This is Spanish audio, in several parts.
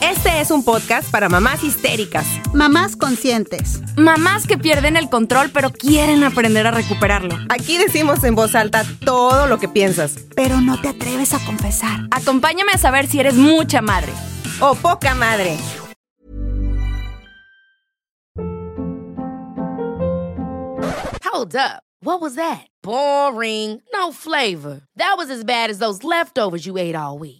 Este es un podcast para mamás histéricas, Mamás conscientes. Mamás que pierden el control pero quieren aprender a recuperarlo. Aquí decimos en voz alta todo lo que piensas. Pero no te atreves a confesar. Acompáñame a saber si eres mucha madre. O poca madre. Hold up. What was that? Boring. No flavor. That was as bad as those leftovers you ate all week.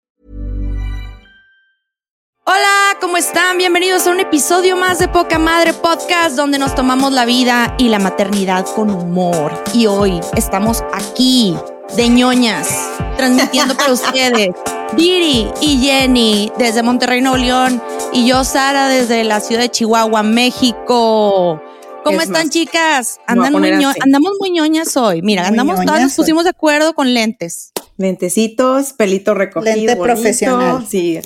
Hola, ¿cómo están? Bienvenidos a un episodio más de Poca Madre Podcast, donde nos tomamos la vida y la maternidad con humor. Y hoy estamos aquí, de ñoñas, transmitiendo para ustedes. Viri y Jenny desde Monterrey, Nuevo León. Y yo, Sara, desde la ciudad de Chihuahua, México. ¿Cómo Es están, más, chicas? Andan muy andamos muy ñoñas hoy. Mira, Muy andamos todas, nos pusimos de acuerdo con lentes. Lentecitos, pelito recogido. Lente bonito. profesional. Sí.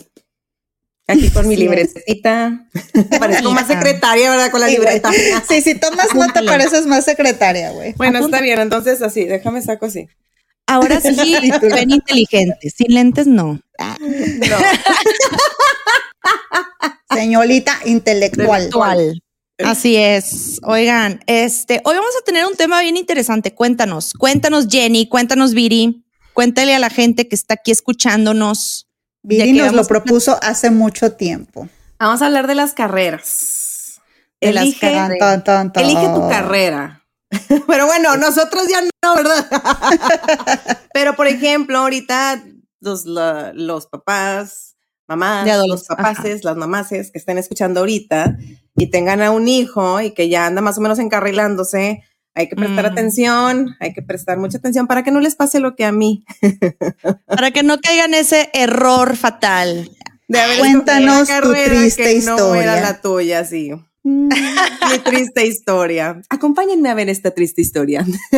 Aquí con mi es. libretita. Parezco más secretaria, ¿verdad? Con la Sí, libreta. Sí, si tomas nota pareces más secretaria, güey. Bueno, está bien, entonces así, déjame saco así. Ahora sí, ven inteligentes. Sin lentes, no. Ah, No. Señorita intelectual. Así es. Oigan, este, hoy vamos a tener un tema bien interesante. Cuéntanos, cuéntanos, Jenny, cuéntanos, Viri. Cuéntale a la gente que está aquí escuchándonos. Viri nos lo propuso hace mucho tiempo. Vamos a hablar de las carreras. De las Elige, carreras. Tan. elige tu carrera. Pero bueno, nosotros ya no, ¿verdad? Pero por ejemplo, ahorita los, la- los papás, mamás, los papaces, las mamaces que estén escuchando ahorita y tengan a un hijo y que ya anda más o menos encarrilándose, hay que prestar Mm. atención, hay que prestar mucha atención para que no les pase lo que a mí. Para que no caigan ese error fatal. De haber Cuéntanos tu triste que No historia. era la tuya, sí. Mi triste historia. Acompáñenme a ver esta triste historia.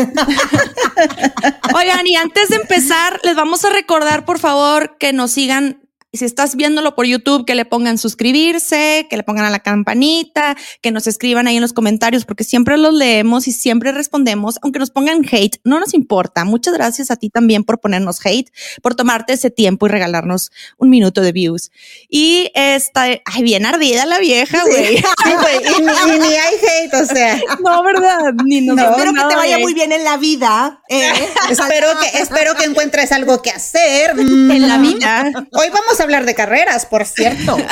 Oigan, y antes de empezar, les vamos a recordar, por favor, que nos sigan. Si estás viéndolo por YouTube, que le pongan suscribirse, que le pongan a la campanita, que nos escriban ahí en los comentarios, porque siempre los leemos y siempre respondemos, aunque nos pongan hate, no nos importa. Muchas gracias a ti también por ponernos hate, por tomarte ese tiempo y regalarnos un minuto de views. Y esta, ay, bien ardida la vieja, güey. Sí, y, ni, y ni hay hate, o sea. No, ¿verdad? Ni nos No, Espero que te vaya muy bien en la vida. eh. espero, que, espero que encuentres algo que hacer. Mm. en la vida. Hoy vamos a hablar de carreras, por cierto.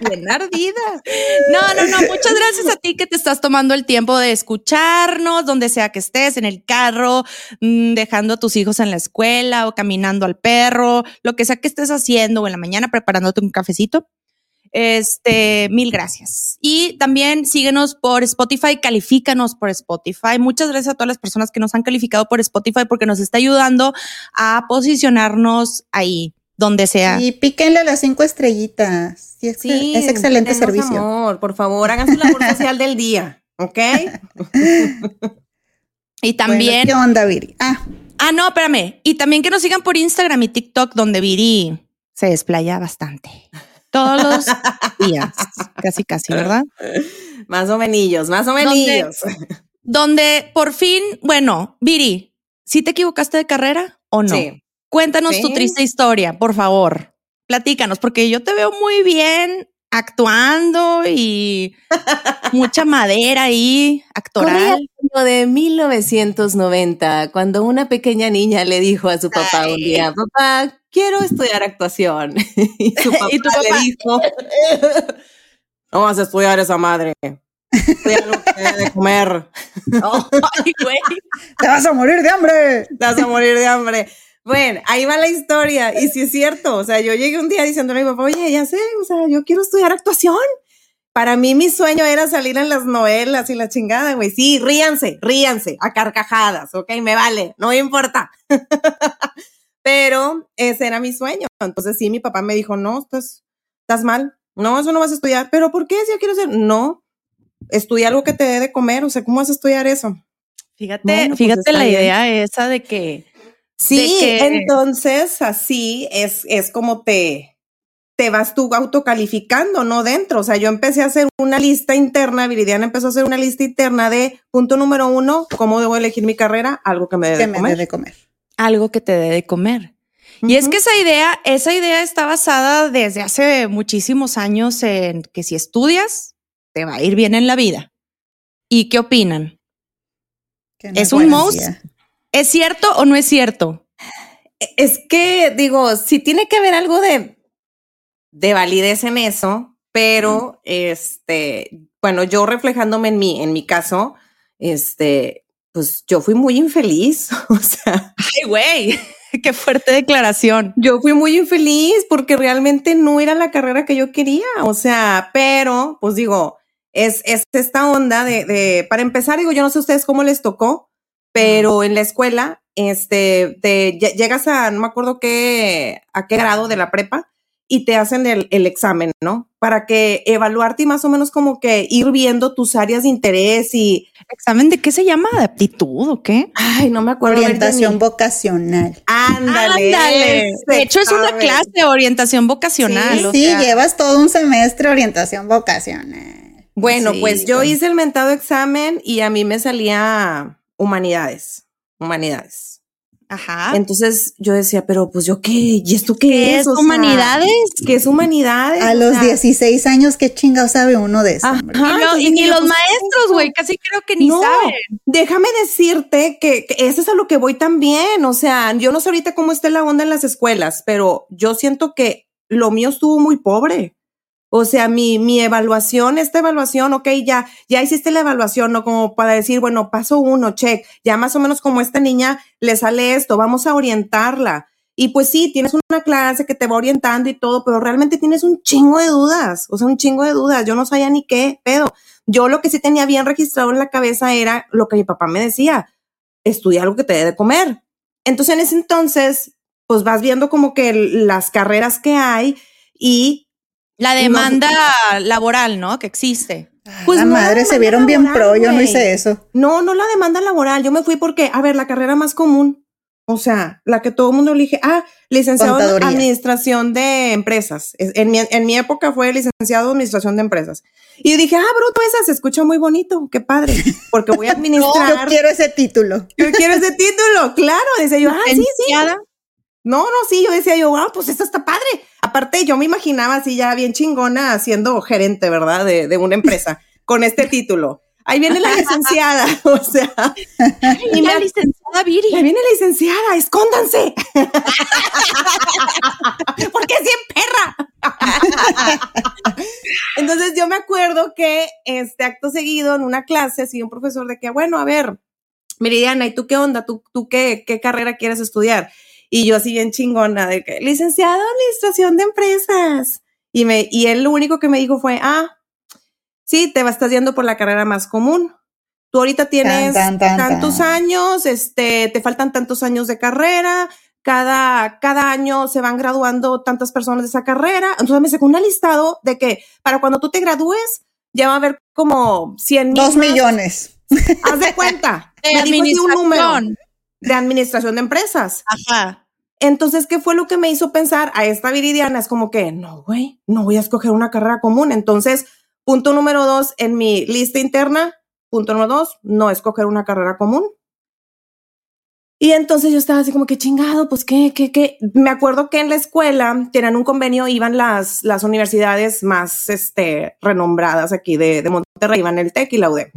bien ardida. No, no, no. Muchas gracias a ti que te estás tomando el tiempo de escucharnos, donde sea que estés, en el carro, mm, dejando a tus hijos en la escuela o caminando al perro, lo que sea que estés haciendo o en la mañana preparándote un cafecito. Este, mil gracias. Y también síguenos por Spotify, califícanos por Spotify. Muchas gracias a todas las personas que nos han calificado por Spotify porque nos está ayudando a posicionarnos ahí, donde sea. Y píquenle las cinco estrellitas. Sí, es, Sí, es excelente servicio. amor, por favor, hagan su labor social del día, ¿ok? Y Bueno, también ¿Qué onda, Viri? Ah, Ah, no, espérame. Y también que nos sigan por Instagram y TikTok, donde Viri se desplaya bastante. Todos los días. Casi, casi, ¿verdad? Más o menos, más o menos. donde por fin, bueno, Viri, ¿sí te equivocaste de carrera o no? Sí. Cuéntanos tu triste historia, por favor. Platícanos, porque yo te veo muy bien actuando y mucha madera ahí, Corría actoral. el año de 1990, cuando una pequeña niña le dijo a su papá un día, papá, quiero estudiar actuación. Y su papá, ¿Y tu papá? le dijo, no vas a estudiar esa madre. Estudia lo que de comer. Ay, güey. Te vas a morir de hambre. Te vas a morir de hambre. Bueno, ahí va la historia. Y sí es cierto. O sea, yo llegué un día diciéndole a mi papá, oye, ya sé, o sea, yo quiero estudiar actuación. Para mí mi sueño era salir en las novelas y la chingada, güey. Sí, ríanse, ríanse, a carcajadas, ok, me vale, no me importa. Pero ese era mi sueño. Entonces sí, mi papá me dijo, no, estás, estás mal. No, eso no vas a estudiar. ¿Pero por qué? Si yo quiero hacer, no, estudia algo que te dé de comer. O sea, ¿cómo vas a estudiar eso? Fíjate, Bueno, pues fíjate la bien. idea esa de que Sí, que- entonces así es, es como te, te vas tú autocalificando, ¿no? Dentro. O sea, yo empecé a hacer una lista interna, Viridiana empezó a hacer una lista interna de punto número uno, cómo debo elegir mi carrera, algo que me dé Que de me comer. dé de comer. algo que te dé de comer. Y es que esa idea, esa idea está basada desde hace muchísimos años en que si estudias, te va a ir bien en la vida. ¿Y qué opinan? Que no Es un mouse. idea. ¿Es cierto o no es cierto? Es que, digo, sí tiene que haber algo de, de validez en eso, pero, este, bueno, yo reflejándome en mi, en mi caso, este, pues yo fui muy infeliz, o sea, Ay, güey, qué fuerte declaración. Yo fui muy infeliz porque realmente no era la carrera que yo quería, o sea, pero pues digo, es, es esta onda de, de, para empezar, digo, yo no sé a ustedes cómo les tocó, pero en la escuela, este, te lle- llegas a, no me acuerdo qué, a qué grado de la prepa y te hacen el, el examen, ¿no? Para que evaluarte y más o menos como que ir viendo tus áreas de interés y, ¿Examen de qué se llama? ¿De aptitud o qué? ay, no me acuerdo. Orientación vocacional. Ándale. De hecho, es una clase de orientación vocacional. Sí, o Sí, sea, llevas todo un semestre de orientación vocacional. Bueno, Sí, pues yo hice el mentado examen y a mí me salía humanidades, humanidades. Ajá. Entonces yo decía, pero pues yo qué, ¿y esto qué, ¿Qué es O sea, humanidades? ¿Qué es humanidades? A O los sea, 16 años, ¿qué chingado sabe uno de eso? Ajá? Y, ni los pues, maestros, güey, casi creo que ni No, saben. Déjame decirte que, que eso es a lo que voy también. O sea, yo no sé ahorita cómo esté la onda en las escuelas, pero yo siento que lo mío estuvo muy pobre. O sea, mi, mi evaluación, esta evaluación, ok, ya, ya hiciste la evaluación, ¿no? Como para decir, bueno, paso uno, check, ya más o menos como esta niña le sale esto, vamos a orientarla. Y pues sí, tienes una clase que te va orientando y todo, pero realmente tienes un chingo de dudas, o sea, un chingo de dudas. Yo no sabía ni qué pedo. Yo lo que sí tenía bien registrado en la cabeza era lo que mi papá me decía, estudia algo que te dé de comer. Entonces en ese entonces, pues vas viendo como que las carreras que hay y La No- demanda laboral, ¿no? Que existe. pues la no madre se vieron bien pro, yo no hice eso. No, no la demanda laboral. Yo me fui porque, a ver, la carrera más común, o sea, la que todo el mundo elige, ah, licenciado en administración de empresas. Es- En mi, en mi época fue licenciado en administración de empresas. Y yo dije, ah, bruto, esa se escucha muy bonito, qué padre, porque voy a Yo administrar. quiero ese título. yo quiero ese título, claro. Dice yo, ah, sí, sí. No, no, sí, yo decía yo, ah, pues esto está padre. Aparte, yo me imaginaba así ya bien chingona siendo gerente, ¿verdad? De, de una empresa con este título. Ahí viene la licenciada, o sea, Y la licenciada Viri. ahí viene la licenciada, escóndanse. Porque es bien perra. Entonces yo me acuerdo que este acto seguido en una clase, así un profesor de que, bueno, a ver, Meridiana, ¿y tú qué onda? ¿Tú, tú qué, qué carrera quieres estudiar? Y yo así bien chingona de que, licenciado en administración de empresas. Y, me, y él lo único que me dijo fue, ah, sí, te vas, estás yendo por la carrera más común. Tú ahorita tienes tan, tan, tantos tan. años, este, te faltan tantos años de carrera, cada, cada año se van graduando tantas personas de esa carrera. Entonces me sacó un listado de que para cuando tú te gradúes, ya va a haber como 100 mil Dos millones. Haz de cuenta. De me dijo así un número de administración de empresas. Ajá. Entonces, ¿qué fue lo que me hizo pensar a esta Viridiana? Es como que, no, güey, no voy a escoger una carrera común. Entonces, punto número dos en mi lista interna, punto número dos, no escoger una carrera común. Y entonces yo estaba así como que chingado, pues qué, qué, qué. Me acuerdo que en la escuela tenían un convenio, iban las, las universidades más este, renombradas aquí de, de Monterrey, iban el TEC y la UDEM.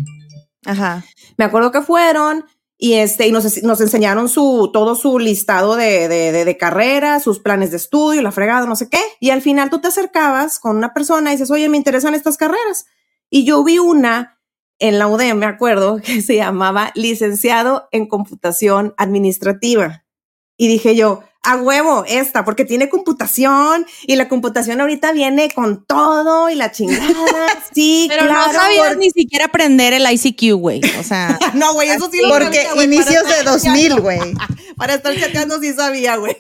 Ajá. Me acuerdo que fueron y este, y nos, nos enseñaron su, todo su listado de, de, de, carreras, sus planes de estudio, la fregada, no sé qué. Y al final tú te acercabas con una persona y dices, oye, me interesan estas carreras. Y yo vi una en la UDEM, me acuerdo, que se llamaba licenciado en computación administrativa. Y dije yo, a huevo, esta, porque tiene computación y la computación ahorita viene con todo y la chingada. Sí, Pero claro. no sabías por- ni siquiera aprender el ICQ, güey. O sea, No, güey, eso sí lo Porque sabía, güey, inicios de estar 2000, chateando. güey. Para estar chateando sí sabía, güey.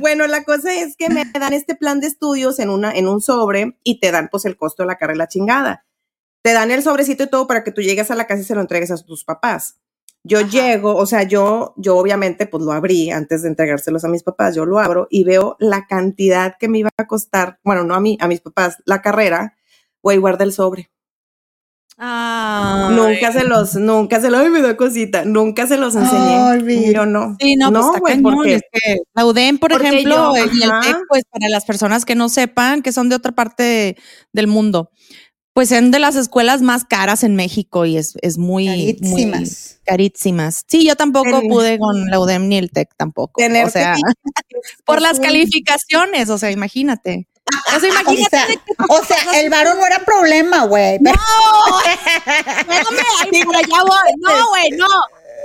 bueno, la cosa es que me dan este plan de estudios en, una, en un sobre y te dan pues el costo de la carrera la chingada. Te dan el sobrecito y todo para que tú llegues a la casa y se lo entregues a tus papás. Yo llego, o sea, yo, yo obviamente pues lo abrí antes de entregárselos a mis papás, yo lo abro y veo la cantidad que me iba a costar, bueno, no a mí, a mis papás, la carrera, güey, guarda el sobre. Ay. Nunca se los, nunca se los, ay, me da cosita, nunca se los enseñé. Ay, yo no. Sí, no, pues está güey, cañón, porque es que la UDEM, por porque ejemplo, yo- y el. TEC, pues para las personas que no sepan, que son de otra parte de- del mundo, pues son de las escuelas más caras en México y es, es muy, muy Carísimas. carísimas. Sí, yo tampoco Ten- pude con la UDEM ni el TEC tampoco. O sea, por las calificaciones, o sea, imagínate. O sea, O imagínate sea, o sea, el varo no era problema, güey. Espérame, ay, para allá voy. No, güey, no.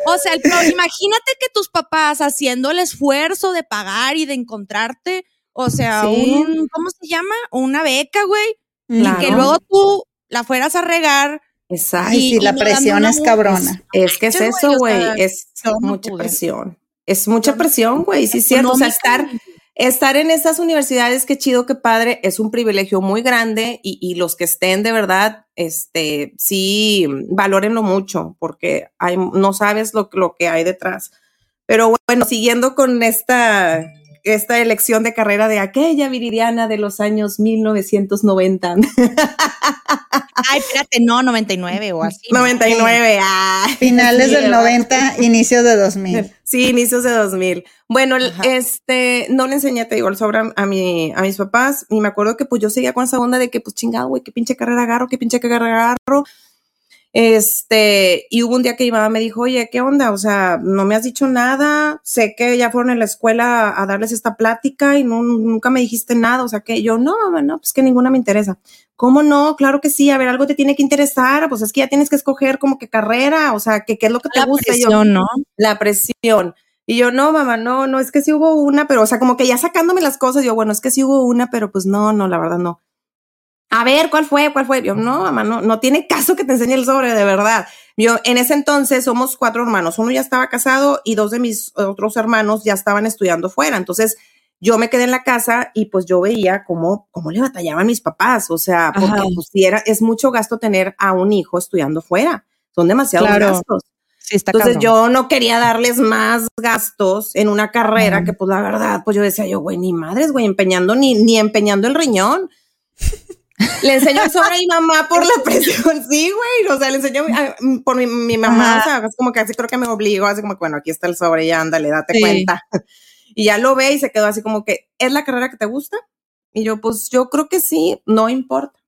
O sea, el pro- imagínate que tus papás haciendo el esfuerzo de pagar y de encontrarte, o sea, Sí. un, ¿cómo se llama? Una beca, güey. Claro. Y que luego tú la fueras a regar. Exacto. Y la no dando presión es cabrona. Es que es eso, güey. Es no mucha pude. presión. Es mucha presión, güey. Sí, es cierto. O sea, estar, estar en esas universidades, qué chido, qué padre, es un privilegio muy grande y, y los que estén de verdad, este, sí, valórenlo mucho porque hay, no sabes lo, lo que hay detrás. Pero bueno, siguiendo con esta, esta elección de carrera de aquella Viridiana de los años 1990. Ay, espérate, no, 99 o así. ¿no? 99, ah. Finales Sí, del ¿verdad? 90, inicios de 2000. Sí, inicios de 2000. Bueno, Ajá. este, no le enseñé, te digo, el sobre a, mi, a mis papás y me acuerdo que pues yo seguía con esa onda de que pues chingado, güey, qué pinche carrera agarro, qué pinche carrera agarro. Este, y hubo un día que mi mamá me dijo, oye, ¿qué onda? O sea, no me has dicho nada, sé que ya fueron en la escuela a darles esta plática y no, nunca me dijiste nada, o sea, que yo, no, mamá, no, pues que ninguna me interesa. ¿Cómo no? Claro que sí, a ver, algo te tiene que interesar, pues es que ya tienes que escoger como que carrera, o sea, que qué es lo que te La gusta. Yo, presión, ¿no? la presión. Y yo, no, mamá, no, no, es que sí hubo una, pero, o sea, como que ya sacándome las cosas, yo, bueno, es que sí hubo una, pero pues no, no, la verdad no. A ver, ¿cuál fue? ¿Cuál fue? Yo, no, mamá, no, no tiene caso que te enseñe el sobre, de verdad. Yo, en ese entonces somos cuatro hermanos, uno ya estaba casado y dos de mis otros hermanos ya estaban estudiando fuera. Entonces, yo me quedé en la casa y pues yo veía cómo, cómo le batallaban mis papás. O sea, porque pues era, es mucho gasto tener a un hijo estudiando fuera. Son demasiados Claro. gastos. Sí, está Entonces cabrón. yo no quería darles más gastos en una carrera que pues la verdad, pues yo decía yo, güey, ni madres, güey, empeñando ni, ni empeñando el riñón. Le enseño el sobre a mi mamá por la presión, sí, güey, o sea, le enseño a- por mi, mi mamá, Ajá. o sea, es como que así creo que me obligó, así como que, bueno, aquí está el sobre, ya ándale, date Sí. cuenta. Y ya lo ve y se quedó así como que, ¿es la carrera que te gusta? Y yo, pues yo creo que sí, no importa.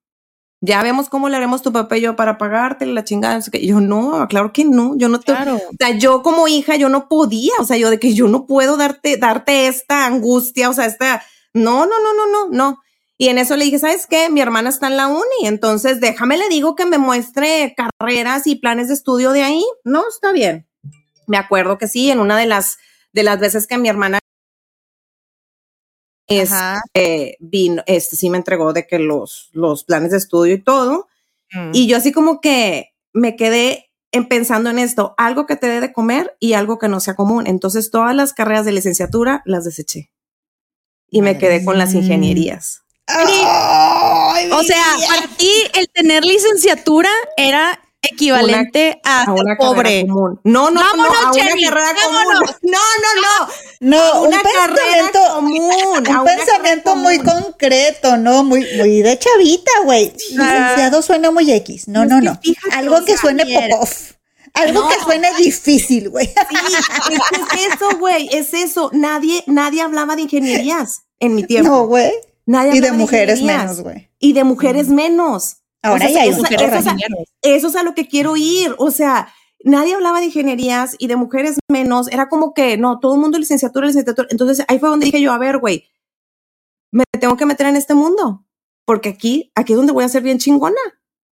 Ya vemos cómo le haremos tu papá y yo para pagarte la chingada. no sé qué. Y yo, no, claro que no, yo no te, Claro. o sea, yo como hija, yo no podía, o sea, yo de que yo no puedo darte, darte esta angustia, o sea, esta, no, no, no, no, no, no. Y en eso le dije, ¿sabes qué? Mi hermana está en la uni, entonces déjame le digo que me muestre carreras y planes de estudio de ahí. No, está bien. Me acuerdo que sí, en una de las, de las veces que mi hermana Ajá. este, vino, este sí me entregó de que los, los planes de estudio y todo. Mm. Y yo así como que me quedé en pensando en esto, algo que te dé de comer y algo que no sea común. Entonces todas las carreras de licenciatura las deseché. Y me quedé con las ingenierías. Ay, O sea, para ti el tener licenciatura era equivalente a, A ser una pobre. común. No, no, Vámonos, no, a una carrera vámonos. común. No, no, no. No, a un pensamiento, común. un pensamiento muy concreto, ¿no? Muy, muy de chavita, güey. Licenciado suena muy X. No, Es no, que no. Algo que suene pop-off. Algo que suene difícil, güey. Sí, es, que es eso, güey, es eso. Nadie, nadie hablaba de ingenierías en mi tiempo. No, güey. Nadie Y de mujeres ingenierías. menos, güey. Y de mujeres menos. Ahora O sea, ya hay eso- mujeres eso. Eso es a lo que quiero ir. O sea, nadie hablaba de ingenierías y de mujeres menos. Era como que, no, todo el mundo licenciatura, licenciatura. Entonces ahí fue donde dije yo, a ver, güey, me tengo que meter en este mundo. Porque aquí, aquí es donde voy a ser bien chingona.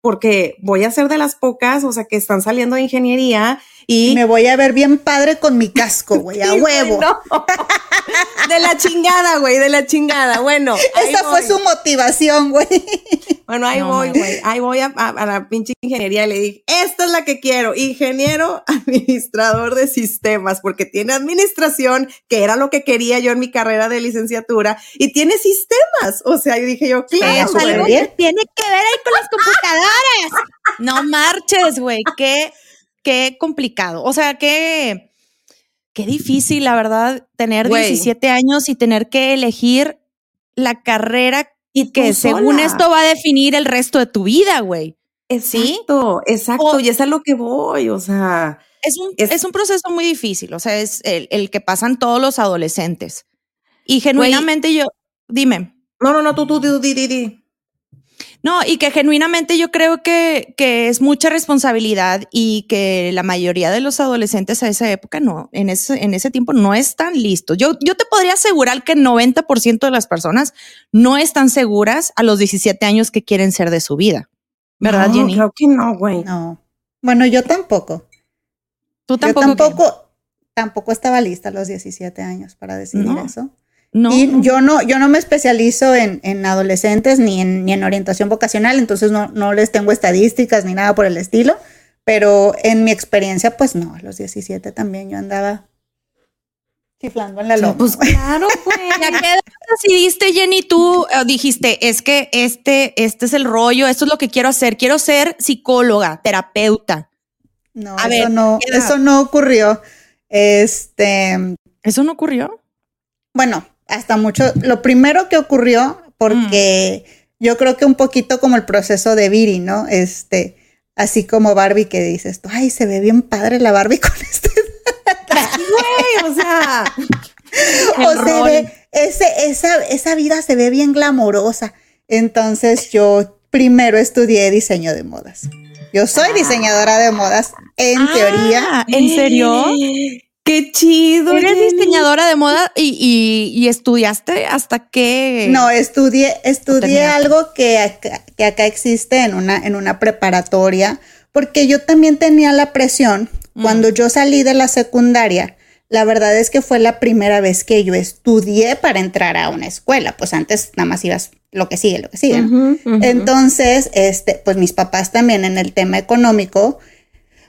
Porque voy a ser de las pocas, o sea, que están saliendo de ingeniería y Me voy a ver bien padre con mi casco, güey, a Sí, huevo. no. De la chingada, güey, de la chingada. Bueno, Esa fue su motivación, güey. Bueno, ahí No voy, güey. Ahí voy a, a- a la pinche ingeniería y le dije, esta es la que quiero, ingeniero administrador de sistemas, porque tiene administración, que era lo que quería yo en mi carrera de licenciatura, y tiene sistemas. O sea, yo dije yo, claro, Es güey. algo bien. tiene que ver ahí con las computadoras. No marches, güey. Qué, qué complicado. O sea, qué, qué difícil, la verdad, tener Güey. 17 años y tener que elegir la carrera Y que según esto va a definir el resto de tu vida, güey. Exacto, exacto, O- y es a lo que voy, o sea. Es un, Es- es, un proceso muy difícil, o sea, es el, el que pasan todos los adolescentes. Y genuinamente yo, dime. No, no, no, tú, tú, tú, di, di, di. No, y que genuinamente yo creo que, que es mucha responsabilidad y que la mayoría de los adolescentes a esa época no, en ese, en ese tiempo no están listos. Yo, yo te podría asegurar que el 90% de las personas no están seguras a los 17 años que quieren ser de su vida. ¿Verdad, No, Jenny? Creo que no, güey. No. Bueno, yo tampoco. Tú tampoco. yo ¿qué? tampoco, tampoco estaba lista a los 17 años para decidir No. eso. No. Y yo no, yo no me especializo en, en adolescentes ni en, ni en orientación vocacional, entonces no, no les tengo estadísticas ni nada por el estilo, pero en mi experiencia, pues no, a los 17 también yo andaba chiflando en la loma. Pues claro, ¿Y a güey. qué edad decidiste, Jenny? Tú dijiste, es que este, este es el rollo, esto es lo que quiero hacer. Quiero ser psicóloga, terapeuta. no, a eso ver, no, eso no ocurrió. Este, ¿Eso no ocurrió? bueno, hasta mucho, lo primero que ocurrió, porque yo creo que un poquito como el proceso de Viri, ¿no? Este, así como Barbie que dices, tú, ay, se ve bien padre la Barbie con este Güey, o sea. o se ve, ese, esa, esa vida se ve bien glamorosa. Entonces yo primero estudié diseño de modas. Yo soy diseñadora de modas en Ah, teoría. ¿En serio? Qué chido. Eres Jenny. diseñadora de moda y, y- y estudiaste hasta qué. No, estudié, estudié algo que acá, que acá existe en una, en una preparatoria, porque yo también tenía la presión. Mm. Cuando yo salí de la secundaria, la verdad es que fue la primera vez que yo estudié para entrar a una escuela. Pues antes nada más ibas lo que sigue, lo que sigue. Entonces, este, pues mis papás también en el tema económico,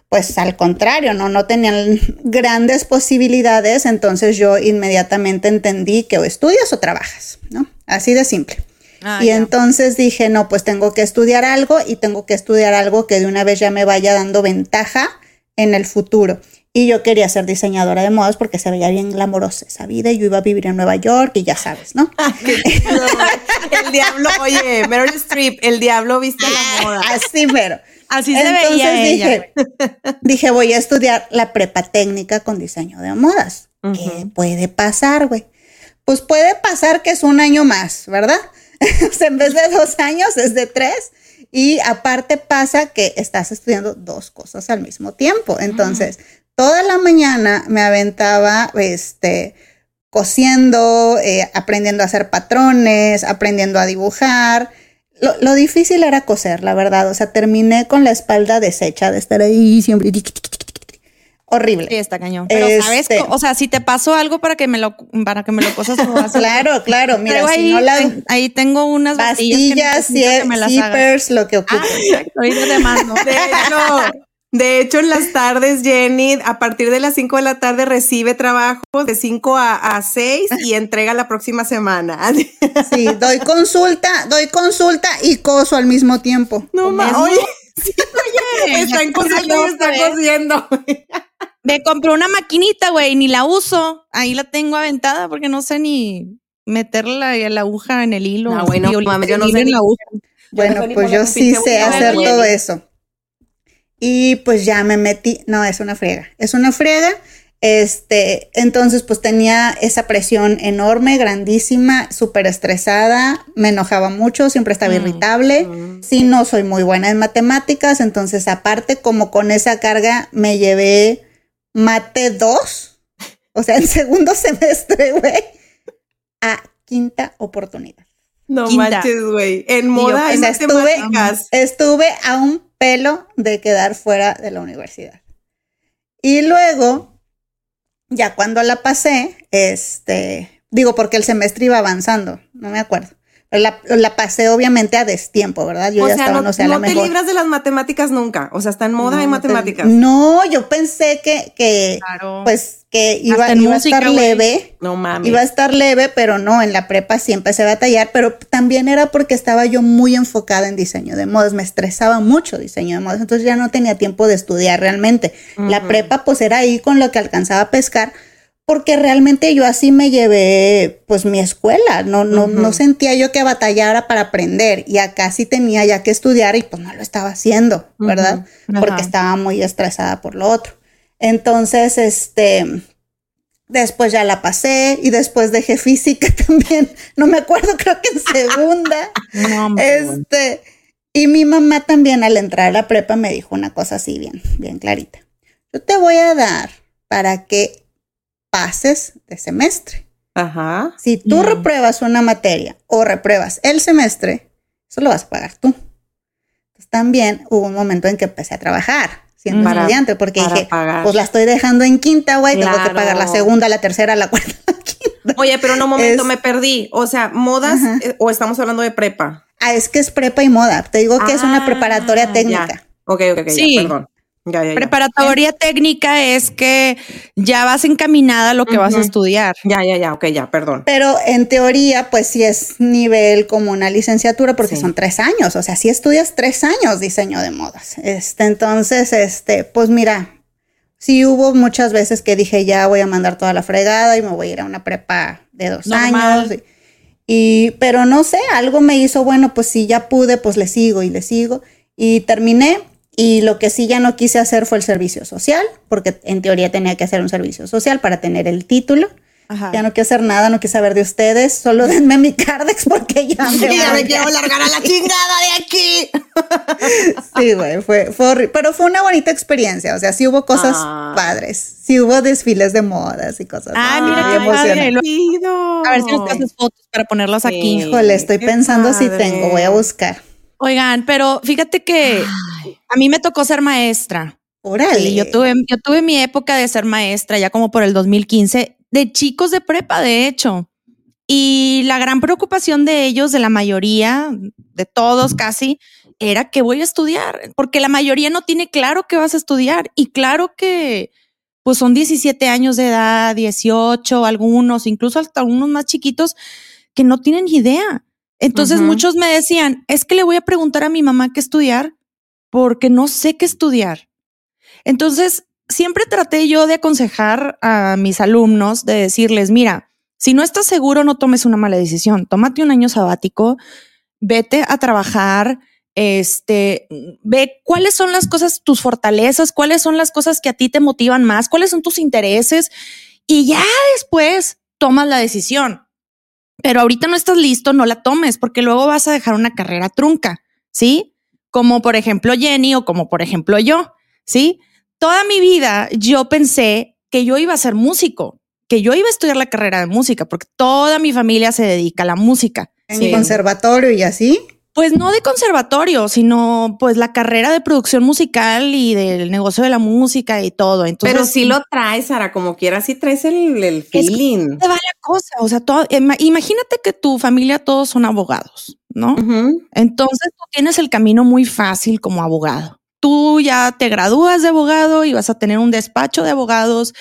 pues al contrario, no, no tenían grandes posibilidades, entonces yo inmediatamente entendí que o estudias o trabajas, ¿no? Así de simple. Ah, y entonces dije, no, pues tengo que estudiar algo y tengo que estudiar algo que de una vez ya me vaya dando ventaja en el futuro. Y yo quería ser diseñadora de modas porque se veía bien glamorosa esa vida y yo iba a vivir en Nueva York y ya sabes, ¿no? El diablo, oye, Meryl Streep, el diablo viste la moda. Así, pero. Así se Entonces veía ella. dije, dije, voy a estudiar la prepa técnica con diseño de modas. ¿Qué puede pasar, güey? Pues puede pasar que es un año más, ¿verdad? en vez de dos años es de tres. Y aparte pasa que estás estudiando dos cosas al mismo tiempo. Entonces, toda la mañana me aventaba, este, cosiendo, eh, aprendiendo a hacer patrones, aprendiendo a dibujar. Lo, lo difícil era coser, la verdad. O sea, terminé con la espalda deshecha de estar ahí siempre. Horrible. Sí, está cañón. Pero sabes, Este- co- o sea, si te pasó algo para que me lo, para que me lo cosas. Claro, claro. Mira, si ahí, no la ten- ahí tengo unas pastillas, pastillas que necesito que me las hagas. zippers, lo que ocupe. Ah, ahorita te mando. De hecho, de hecho, en las tardes, Jenny, a partir de las 5 de la tarde recibe trabajos de 5 a, a 6 y entrega la próxima semana. Sí, doy consulta, doy consulta y coso al mismo tiempo. No ¿Cómo mames, es? oye, están cosiendo están cosiendo. Me compré una maquinita, güey, ni la uso. Ahí la tengo aventada porque no sé ni meterle la, la aguja en el hilo. No, güey, no, Digo, mames, yo no sé ni- la aguja. Bueno, pues poner yo sí sé hacer todo eso. Y pues ya me metí, no, es una friega, es una friega. Este, entonces pues tenía esa presión enorme, grandísima, súper estresada, me enojaba mucho, siempre estaba Mm, irritable. Sí, no soy muy buena en matemáticas, entonces aparte como con esa carga me llevé mate 2, o sea, en segundo semestre, güey, a quinta oportunidad. No Quinta. manches, güey. En yo, moda, o en sea, estuve-. Estuve a un pelo de quedar fuera de la universidad. Y luego, ya cuando la pasé, este, digo, porque el semestre iba avanzando, no me acuerdo. La, la pasé obviamente a destiempo, ¿verdad? Yo o ya sea, estaba, no, no sé, a no la te mejor. libras de las matemáticas nunca. O sea, está en moda y No, te- matemáticas. No, yo pensé que, que Claro. pues, que iba, iba música, a estar leve. No mames. Iba a estar leve, pero no, en la prepa sí empecé a batallar, pero también era porque estaba yo muy enfocada en diseño de modas, me estresaba mucho diseño de modas, entonces ya no tenía tiempo de estudiar realmente. La prepa pues era ahí con lo que alcanzaba a pescar, porque realmente yo así me llevé pues mi escuela, no, no, no sentía yo que batallara para aprender y acá sí tenía ya que estudiar y pues no lo estaba haciendo, ¿verdad? Porque estaba muy estresada por lo otro. Entonces, este, después ya la pasé y después dejé física también, no me acuerdo, creo que en segunda. No, este, y mi mamá también al entrar a la prepa me dijo una cosa así bien, bien clarita. Yo te voy a dar para que pases de semestre. Ajá. Si tú Mm. repruebas una materia o repruebas el semestre, eso lo vas a pagar tú. Entonces, también hubo un momento en que empecé a trabajar siendo Para- estudiante porque dije, pagar. pues la estoy dejando en quinta, güey, tengo que pagar la segunda, la tercera, la cuarta, la quinta. Oye, pero no, un momento, Es- me perdí. O sea, modas Ajá. eh, o estamos hablando de prepa. Ah, es que es prepa y moda. Te digo que es una Ah, preparatoria ya. técnica. Ok, ok, ok. Sí. Ya, perdón. Ya, ya, ya. Preparatoria técnica es que ya vas encaminada a lo que vas a estudiar. Ya, ya, ya. Ok, ya, perdón. Pero en teoría, pues sí es nivel como una licenciatura porque Sí. son tres años. O sea, si estudias tres años diseño de modas. Este, entonces, este, pues mira, sí hubo muchas veces que dije ya voy a mandar toda la fregada y me voy a ir a una prepa de dos Normal. años. Y, y- pero no sé, algo me hizo, bueno, pues si ya pude, pues le sigo y le sigo. Y terminé. Y lo que sí ya no quise hacer fue el servicio social, porque en teoría tenía que hacer un servicio social para tener el título. Ajá. Ya no quiero hacer nada, no quiero saber de ustedes, solo denme mi Cardex porque ya me, Ya voy. me quiero largar a la chingada de aquí. Sí, güey, fue, fue horri- pero fue una bonita experiencia, o sea, sí hubo cosas Ah. padres, sí hubo desfiles de modas y cosas. Ay, muy mira qué padre. Lo-. A ver si nos haces fotos para ponerlas Sí. aquí. Híjole, estoy Qué pensando si tengo, voy a buscar. Oigan, pero fíjate que a mí me tocó ser maestra. Órale. Sí, yo tuve, yo tuve mi época de ser maestra ya como por el 2015, de chicos de prepa, de hecho. Y la gran preocupación de ellos, de la mayoría, de todos casi, era que voy a estudiar, porque la mayoría no tiene claro que vas a estudiar. Y claro que, pues son 17 años de edad, 18, algunos, incluso hasta unos más chiquitos, que no tienen idea. Entonces muchos me decían, es que le voy a preguntar a mi mamá qué estudiar, porque no sé qué estudiar. Entonces, siempre traté yo de aconsejar a mis alumnos, de decirles, mira, si no estás seguro, no tomes una mala decisión, tómate un año sabático, vete a trabajar, este, ve cuáles son las cosas, tus fortalezas, cuáles son las cosas que a ti te motivan más, cuáles son tus intereses y ya después tomas la decisión. Pero ahorita no estás listo, no la tomes porque luego vas a dejar una carrera trunca, ¿sí? Como por ejemplo Jenny o como por ejemplo yo, ¿sí? Toda mi vida yo pensé que yo iba a ser músico, que yo iba a estudiar la carrera de música, porque toda mi familia se dedica a la música. En Sí. conservatorio y así. Pues no de conservatorio, sino pues la carrera de producción musical y del negocio de la música y todo. Entonces, Pero sí lo traes, Sara, como quieras, sí traes el, el que feeling. te va la cosa. O sea, todo, imagínate que tu familia todos son abogados, ¿no? Entonces tú tienes el camino muy fácil como abogado. Tú ya te gradúas de abogado y vas a tener un despacho de abogados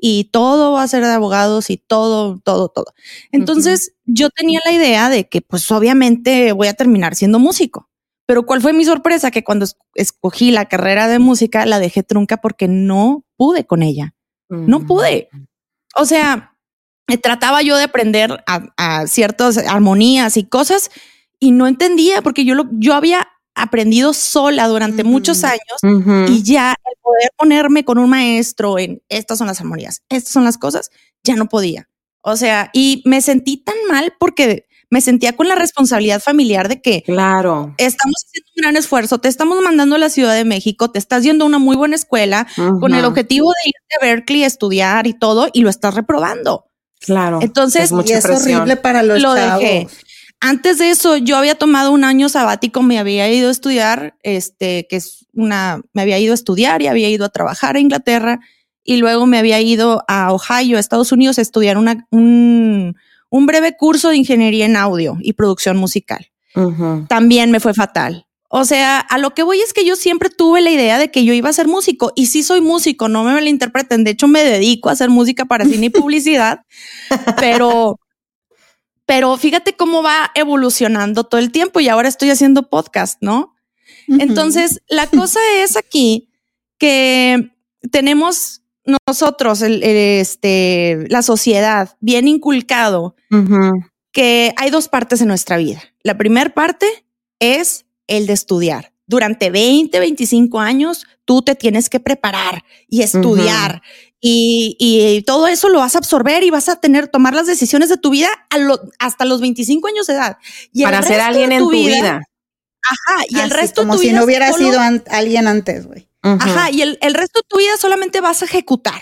y todo va a ser de abogados y todo, todo, todo. Entonces yo tenía la idea de que pues obviamente voy a terminar siendo músico, Pero ¿cuál fue mi sorpresa? Que cuando escogí la carrera de música, la dejé trunca porque no pude con ella. No pude. O sea, trataba yo de aprender a, ciertas armonías y cosas y no entendía porque yo, lo, yo había aprendido sola durante muchos años y ya el poder ponerme con un maestro en estas son las armonías, estas son las cosas, ya no podía. O sea, y me sentí tan mal porque me sentía con la responsabilidad familiar de que, claro, estamos haciendo un gran esfuerzo, te estamos mandando a la Ciudad de México, te estás yendo a una muy buena escuela con el objetivo de irte a Berkeley a estudiar y todo, y lo estás reprobando. Claro. Entonces, es, es horrible para los lo Dejé. Antes de eso, yo había tomado un año sabático, me había ido a estudiar, este, que es una, me había ido a estudiar y había ido a trabajar a Inglaterra y luego me había ido a Ohio, a Estados Unidos, a estudiar una, un, un breve curso de ingeniería en audio y producción musical. También me fue fatal. O sea, a lo que voy es que yo siempre tuve la idea de que yo iba a ser músico y sí soy músico, no me malinterpreten. De hecho, me dedico a hacer música para cine y publicidad, pero, pero fíjate cómo va evolucionando todo el tiempo y ahora estoy haciendo podcast, ¿no? Entonces, la cosa es aquí que tenemos nosotros, el, este, la sociedad, bien inculcado que hay dos partes en nuestra vida. La primera parte es el de estudiar. Durante 20, 25 años, tú te tienes que preparar y estudiar. Y, todo eso lo vas a absorber y vas a tener, tomar las decisiones de tu vida hasta los 25 años de edad. Y Para ser alguien en tu vida. Ajá, y el resto como si no hubiera sido alguien antes, güey. Ajá, y el, el resto de tu vida solamente vas a ejecutar,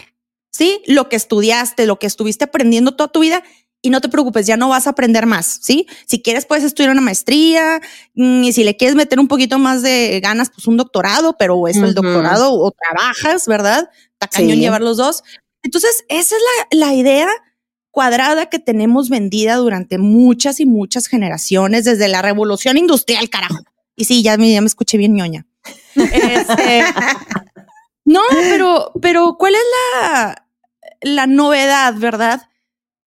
¿sí? Lo que estudiaste, lo que estuviste aprendiendo toda tu vida y no te preocupes, ya no vas a aprender más, ¿sí? Si quieres puedes estudiar una maestría mm, y si le quieres meter un poquito más de ganas, pues un doctorado, pero eso, el doctorado o trabajas, ¿verdad? Está cañón llevar los dos. Entonces, esa es la, la idea cuadrada que tenemos vendida durante muchas y muchas generaciones, desde la revolución industrial, carajo. Y sí, ya me, ya me escuché bien ñoña. Este, no, pero, pero ¿cuál es la, la novedad, verdad?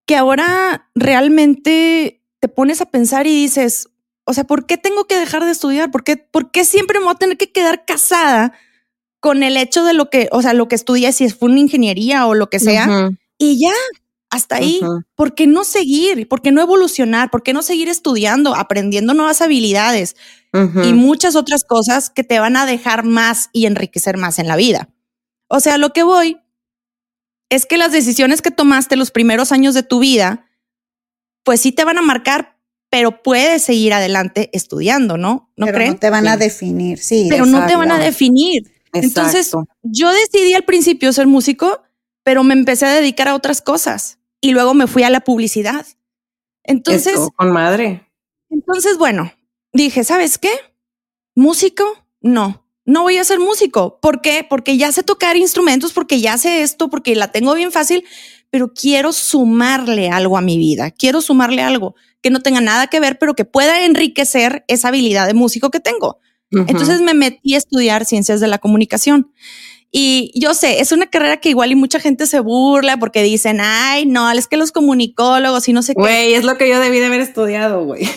Que ahora realmente te pones a pensar y dices, o sea, ¿por qué tengo que dejar de estudiar? ¿Por qué, por qué siempre me voy a tener que quedar casada con el hecho de lo que, o sea, lo que estudié, si fue una ingeniería o lo que sea? Y ya, hasta ahí. ¿Por qué no seguir? ¿Por qué no evolucionar? ¿Por qué no seguir estudiando, aprendiendo nuevas habilidades y muchas otras cosas que te van a dejar más y enriquecer más en la vida? O sea, lo que voy es que las decisiones que tomaste los primeros años de tu vida, pues sí te van a marcar, pero puedes seguir adelante estudiando, ¿no? ¿No pero No te van a definir, sí. Pero no te van a definir. Entonces, yo decidí al principio ser músico, pero me empecé a dedicar a otras cosas y luego me fui a la publicidad. Entonces, con madre. Entonces, bueno, dije, ¿sabes qué? Músico, no, no voy a ser músico. ¿Por qué? Porque ya sé tocar instrumentos, porque ya sé esto, porque la tengo bien fácil, pero quiero sumarle algo a mi vida. Quiero sumarle algo que no tenga nada que ver, pero que pueda enriquecer esa habilidad de músico que tengo. Entonces me metí a estudiar ciencias de la comunicación. Y yo sé, es una carrera que igual y mucha gente se burla porque dicen, ay, no, es que los comunicólogos y no sé qué. Güey, es lo que yo debí de haber estudiado, güey.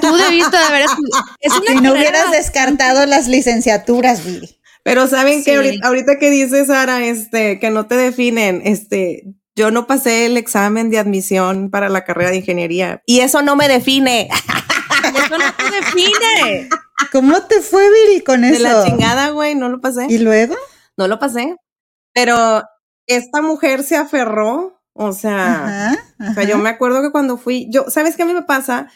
Tú debiste de haber estudiado. si no hubieras descartado las licenciaturas, Viri. Pero saben que ahorita, que dices, Sara, este, que no te definen, este, yo no pasé el examen de admisión para la carrera de ingeniería y eso no me define. eso no te define. ¿Cómo te fue, Viri, con eso? De la chingada, güey, no lo pasé. ¿Y luego? No lo pasé, pero esta mujer se aferró, o sea, o sea, yo me acuerdo que cuando fui, yo, ¿sabes qué a mí me pasa?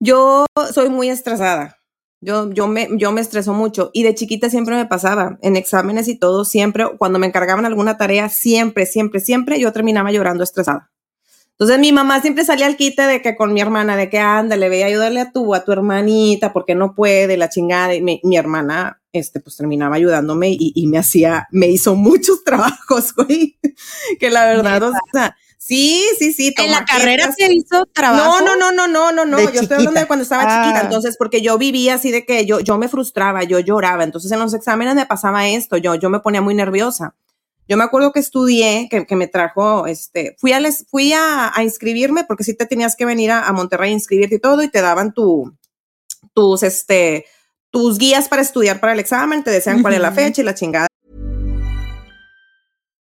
Yo soy muy estresada. Yo, yo, me, yo me estreso mucho y de chiquita siempre me pasaba, en exámenes y todo, siempre, cuando me encargaban alguna tarea, siempre, siempre, siempre yo terminaba llorando estresada. Entonces mi mamá siempre salía al quite de que con mi hermana, de que ándale, ve a ayudarle a tu, a tu hermanita, porque no puede, la chingada. Y mi, mi hermana, este, pues terminaba ayudándome y, y, me hacía, me hizo muchos trabajos, güey, que la verdad, o sea, sí, sí, sí. En la carrera se hizo trabajo. No, no, no, no, no, no, no. Yo estoy hablando de cuando estaba chiquita, ah. entonces, porque yo vivía así de que yo, yo me frustraba, yo lloraba, entonces en los exámenes me pasaba esto, yo, yo me ponía muy nerviosa. Yo me acuerdo que estudié, que, que me trajo, este, fui a, les, fui a, a, inscribirme porque sí te tenías que venir a, a, Monterrey a inscribirte y todo y te daban tu, tus, este, tus guías para estudiar para el examen, te decían cuál es la fecha y la chingada.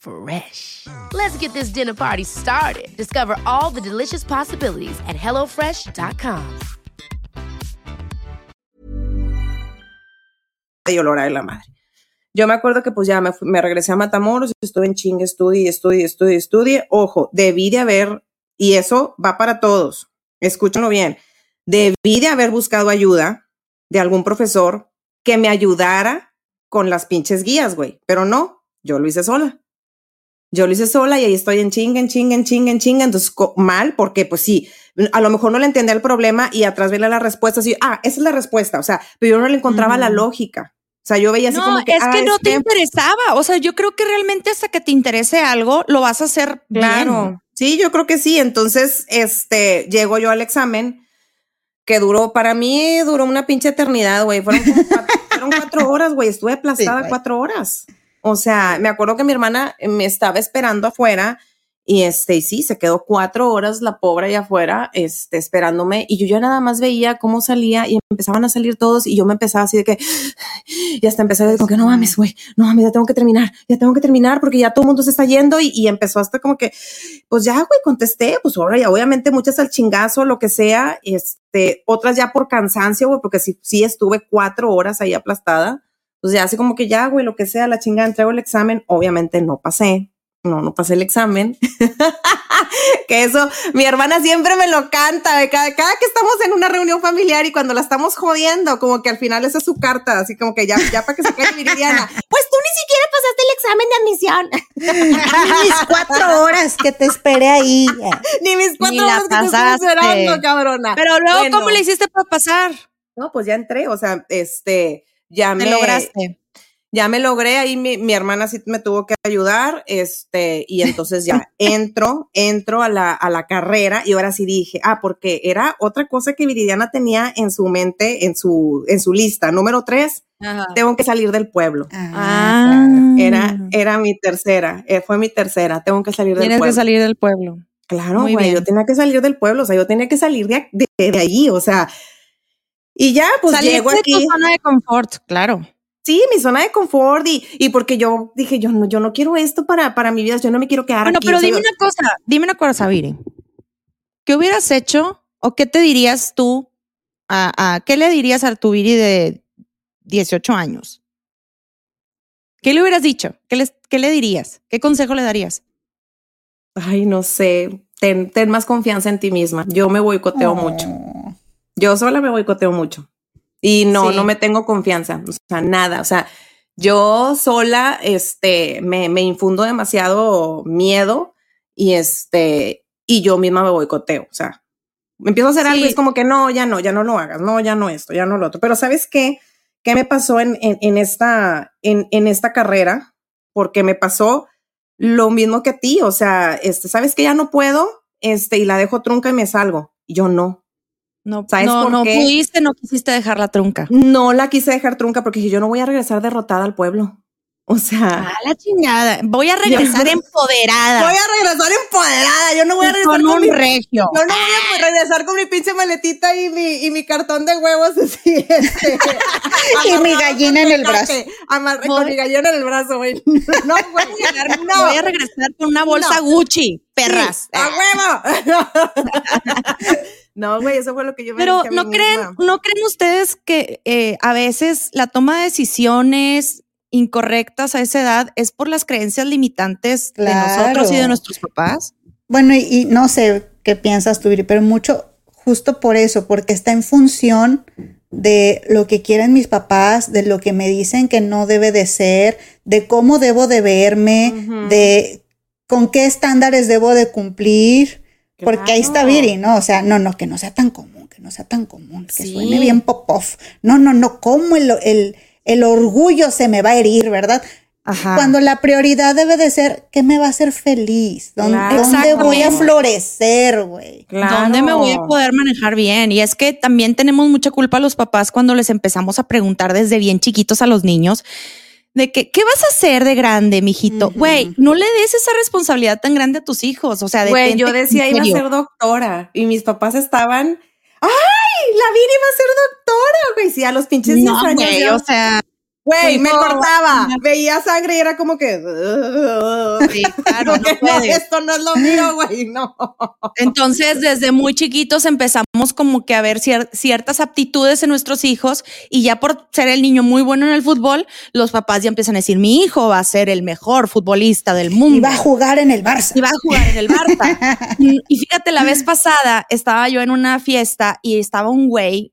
Fresh. Let's get this dinner party started. Discover all the delicious possibilities at hellofresh.com. y olor de la madre. Yo me acuerdo que pues ya me regresé a Matamoros, estuve en chingue, estudie, estudie, estudie, estudie. Ojo, debí de haber, y eso va para todos, escúchenlo bien, debí de haber buscado ayuda de algún profesor que me ayudara con las pinches guías, güey. Pero no, yo lo hice sola. Yo lo hice sola y ahí estoy en chinga, en chinga, en chinga, en chinga. Entonces, mal, porque pues sí, a lo mejor no le entendía el problema y atrás veía la respuesta así, ah, esa es la respuesta. O sea, pero yo no le encontraba la lógica. O sea, yo veía así no, como que, es ah, que no es te interesaba. O sea, yo creo que realmente hasta que te interese algo, lo vas a hacer Claro. bien. Sí, yo creo que sí. Entonces, este, llego yo al examen que duró, para mí duró una pinche eternidad, güey. Fueron, como cuatro, fueron cuatro horas, güey. Estuve aplastada cuatro horas. O sea, me acuerdo que mi hermana me estaba esperando afuera y este, y sí, se quedó cuatro horas la pobre allá afuera, este, esperándome y yo ya nada más veía cómo salía y empezaban a salir todos y yo me empezaba así de que, y hasta empecé a decir como que no mames, güey, no mames, ya tengo que terminar, ya tengo que terminar porque ya todo el mundo se está yendo y, empezó hasta como que, pues ya, güey, contesté, pues ahora ya, obviamente muchas al chingazo, lo que sea, este, otras ya por cansancio, porque sí, sí estuve cuatro horas ahí aplastada, pues ya así como que ya, güey, lo que sea, la chingada, entrego el examen, obviamente no pasé, no, no pasé el examen. que eso, mi hermana siempre me lo canta, de cada, cada que estamos en una reunión familiar y cuando la estamos jodiendo, como que al final esa es su carta, así como que ya, ya para que se quede Viridiana. Pues tú ni siquiera pasaste el examen de admisión. Ni mis cuatro horas que te esperé ahí. Ni mis cuatro Ni horas que te estoy pasaste. esperando, cabrona. Pero luego, Bueno. ¿cómo le hiciste para pasar? No, pues ya entré, o sea, este, ya Te me lograste. ya me logré, ahí mi, mi hermana sí me tuvo que ayudar, este, y entonces ya entro, entro a la, a la carrera y ahora sí dije, ah, porque era otra cosa que Viridiana tenía en su mente, en su, en su lista. Número tres, tengo que salir del pueblo. Ah, Era, era mi tercera, eh, fue mi tercera, tengo que salir del Tienes pueblo. que salir del pueblo. Claro, güey, yo tenía que salir del pueblo, o sea, yo tenía que salir de, de, de allí, o sea, y ya, pues llego de aquí. tu zona de confort, claro. Sí, mi zona de confort y, y porque yo dije, yo no, yo no quiero esto para, para mi vida, yo no me quiero quedar Bueno, aquí. pero dime una cosa, dime una cosa, Viri. ¿Qué hubieras hecho o qué te dirías tú a, a- qué le dirías a tu Viri de 18 años? ¿Qué le hubieras dicho? ¿Qué, les- qué le dirías? ¿Qué consejo le darías? Ay, no sé, ten, ten más confianza en ti misma. Yo me boicoteo mucho. Yo sola me boicoteo mucho. Y no, Sí. no me tengo confianza, o sea, nada, o sea, yo sola, este, me, me infundo demasiado miedo y este, y yo misma me boicoteo, o sea, me empiezo a hacer algo y es como que no, ya no, ya no lo hagas, no, ya no esto, ya no lo otro. Pero ¿sabes qué? ¿Qué me pasó en, en, en esta, en, en esta carrera? Porque me pasó lo mismo que a ti, o sea, este, ¿sabes que ya no puedo? Este, y la dejo trunca y me salgo. Yo no. No, ¿Sabes no, por no qué? pudiste, no quisiste dejar la trunca. No la quise dejar trunca porque dije, yo no voy a regresar derrotada al pueblo. O sea, A la chingada. Voy a regresar empoderada. voy a regresar empoderada. Yo no voy a regresar con con, un mi, regio. yo no voy a regresar con mi pinche maletita y mi, y mi cartón de huevos así. Este, Y mi gallina en el brazo. Voy- con mi gallina en el brazo, güey. No, güey. No. Voy a regresar con una bolsa No. Gucci, perras. Sí, ¡A huevo! no, güey, eso fue lo que yo me Pero dije a mí no creen, misma. no creen ustedes que eh, a veces la toma de decisiones incorrectas a esa edad es por las creencias limitantes de nosotros y de nuestros papás. Bueno, y, y no sé qué piensas tú, Viri, pero mucho justo por eso, porque está en función de lo que quieren mis papás, de lo que me dicen que no debe de ser, de cómo debo de verme, de con qué estándares debo de cumplir, porque ahí está. Viri, ¿no? O sea, no, no, que no sea tan común, que no sea tan común, que Sí. suene bien pop No, no, no, cómo el, el, el orgullo se me va a herir, ¿verdad? Ajá. Cuando la prioridad debe de ser, ¿qué me va a hacer feliz? ¿Dónde, Claro. dónde voy a florecer, güey? ¿Dónde me voy a poder manejar bien? Y es que también tenemos mucha culpa a los papás cuando les empezamos a preguntar desde bien chiquitos a los niños de que, ¿qué vas a hacer de grande, mijito? Güey, no le des esa responsabilidad tan grande a tus hijos. O sea, Güey, detente yo decía iba a ser doctora y mis papás estaban. La Viri iba a ser doctora, güey. Sí, a los pinches 10 No, años. güey, o sea, Güey, me cortaba. Veía sangre y era como que. sí, claro, no esto no es lo mío, güey. No. Entonces, desde muy chiquitos empezamos como que a ver cier- ciertas aptitudes en nuestros hijos y ya por ser el niño muy bueno en el fútbol, los papás ya empiezan a decir, mi hijo va a ser el mejor futbolista del mundo. Y va a jugar en el Barça. y va a jugar en el Barça. Y fíjate, la vez pasada estaba yo en una fiesta y estaba un güey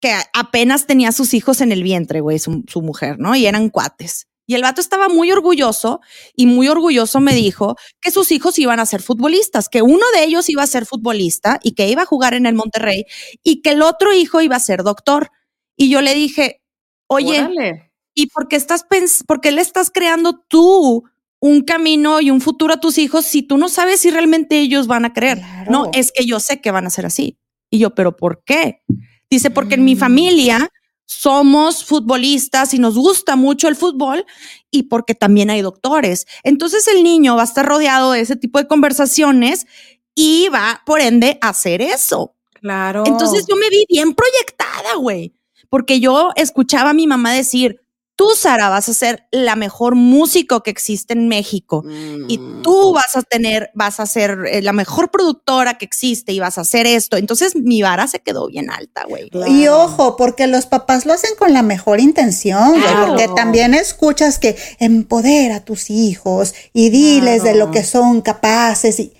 que apenas tenía sus hijos en el vientre, güey, su, su mujer, ¿no? Y eran cuates. Y el vato estaba muy orgulloso y muy orgulloso me dijo que sus hijos iban a ser futbolistas, que uno de ellos iba a ser futbolista y que iba a jugar en el Monterrey y que el otro hijo iba a ser doctor. Y yo le dije, oye, Órale. ¿Y por qué estás pens por qué le estás creando tú un camino y un futuro a tus hijos si tú no sabes si realmente ellos van a creer? Claro. No, es que yo sé que van a ser así. Y yo, ¿pero por qué? Dice, porque en mi Mm. familia somos futbolistas y nos gusta mucho el fútbol y porque también hay doctores. Entonces el niño va a estar rodeado de ese tipo de conversaciones y va, por ende, a hacer eso. Claro. Entonces yo me vi bien proyectada, güey, porque yo escuchaba a mi mamá decir, tú, Sara, vas a ser la mejor músico que existe en México. Y Mm. tú vas a tener, vas a ser eh, la mejor productora que existe y vas a hacer esto. Entonces mi vara se quedó bien alta, güey. Y ojo, porque los papás lo hacen con la mejor intención, güey, Claro. porque también escuchas que empodera a tus hijos y diles de lo que son capaces y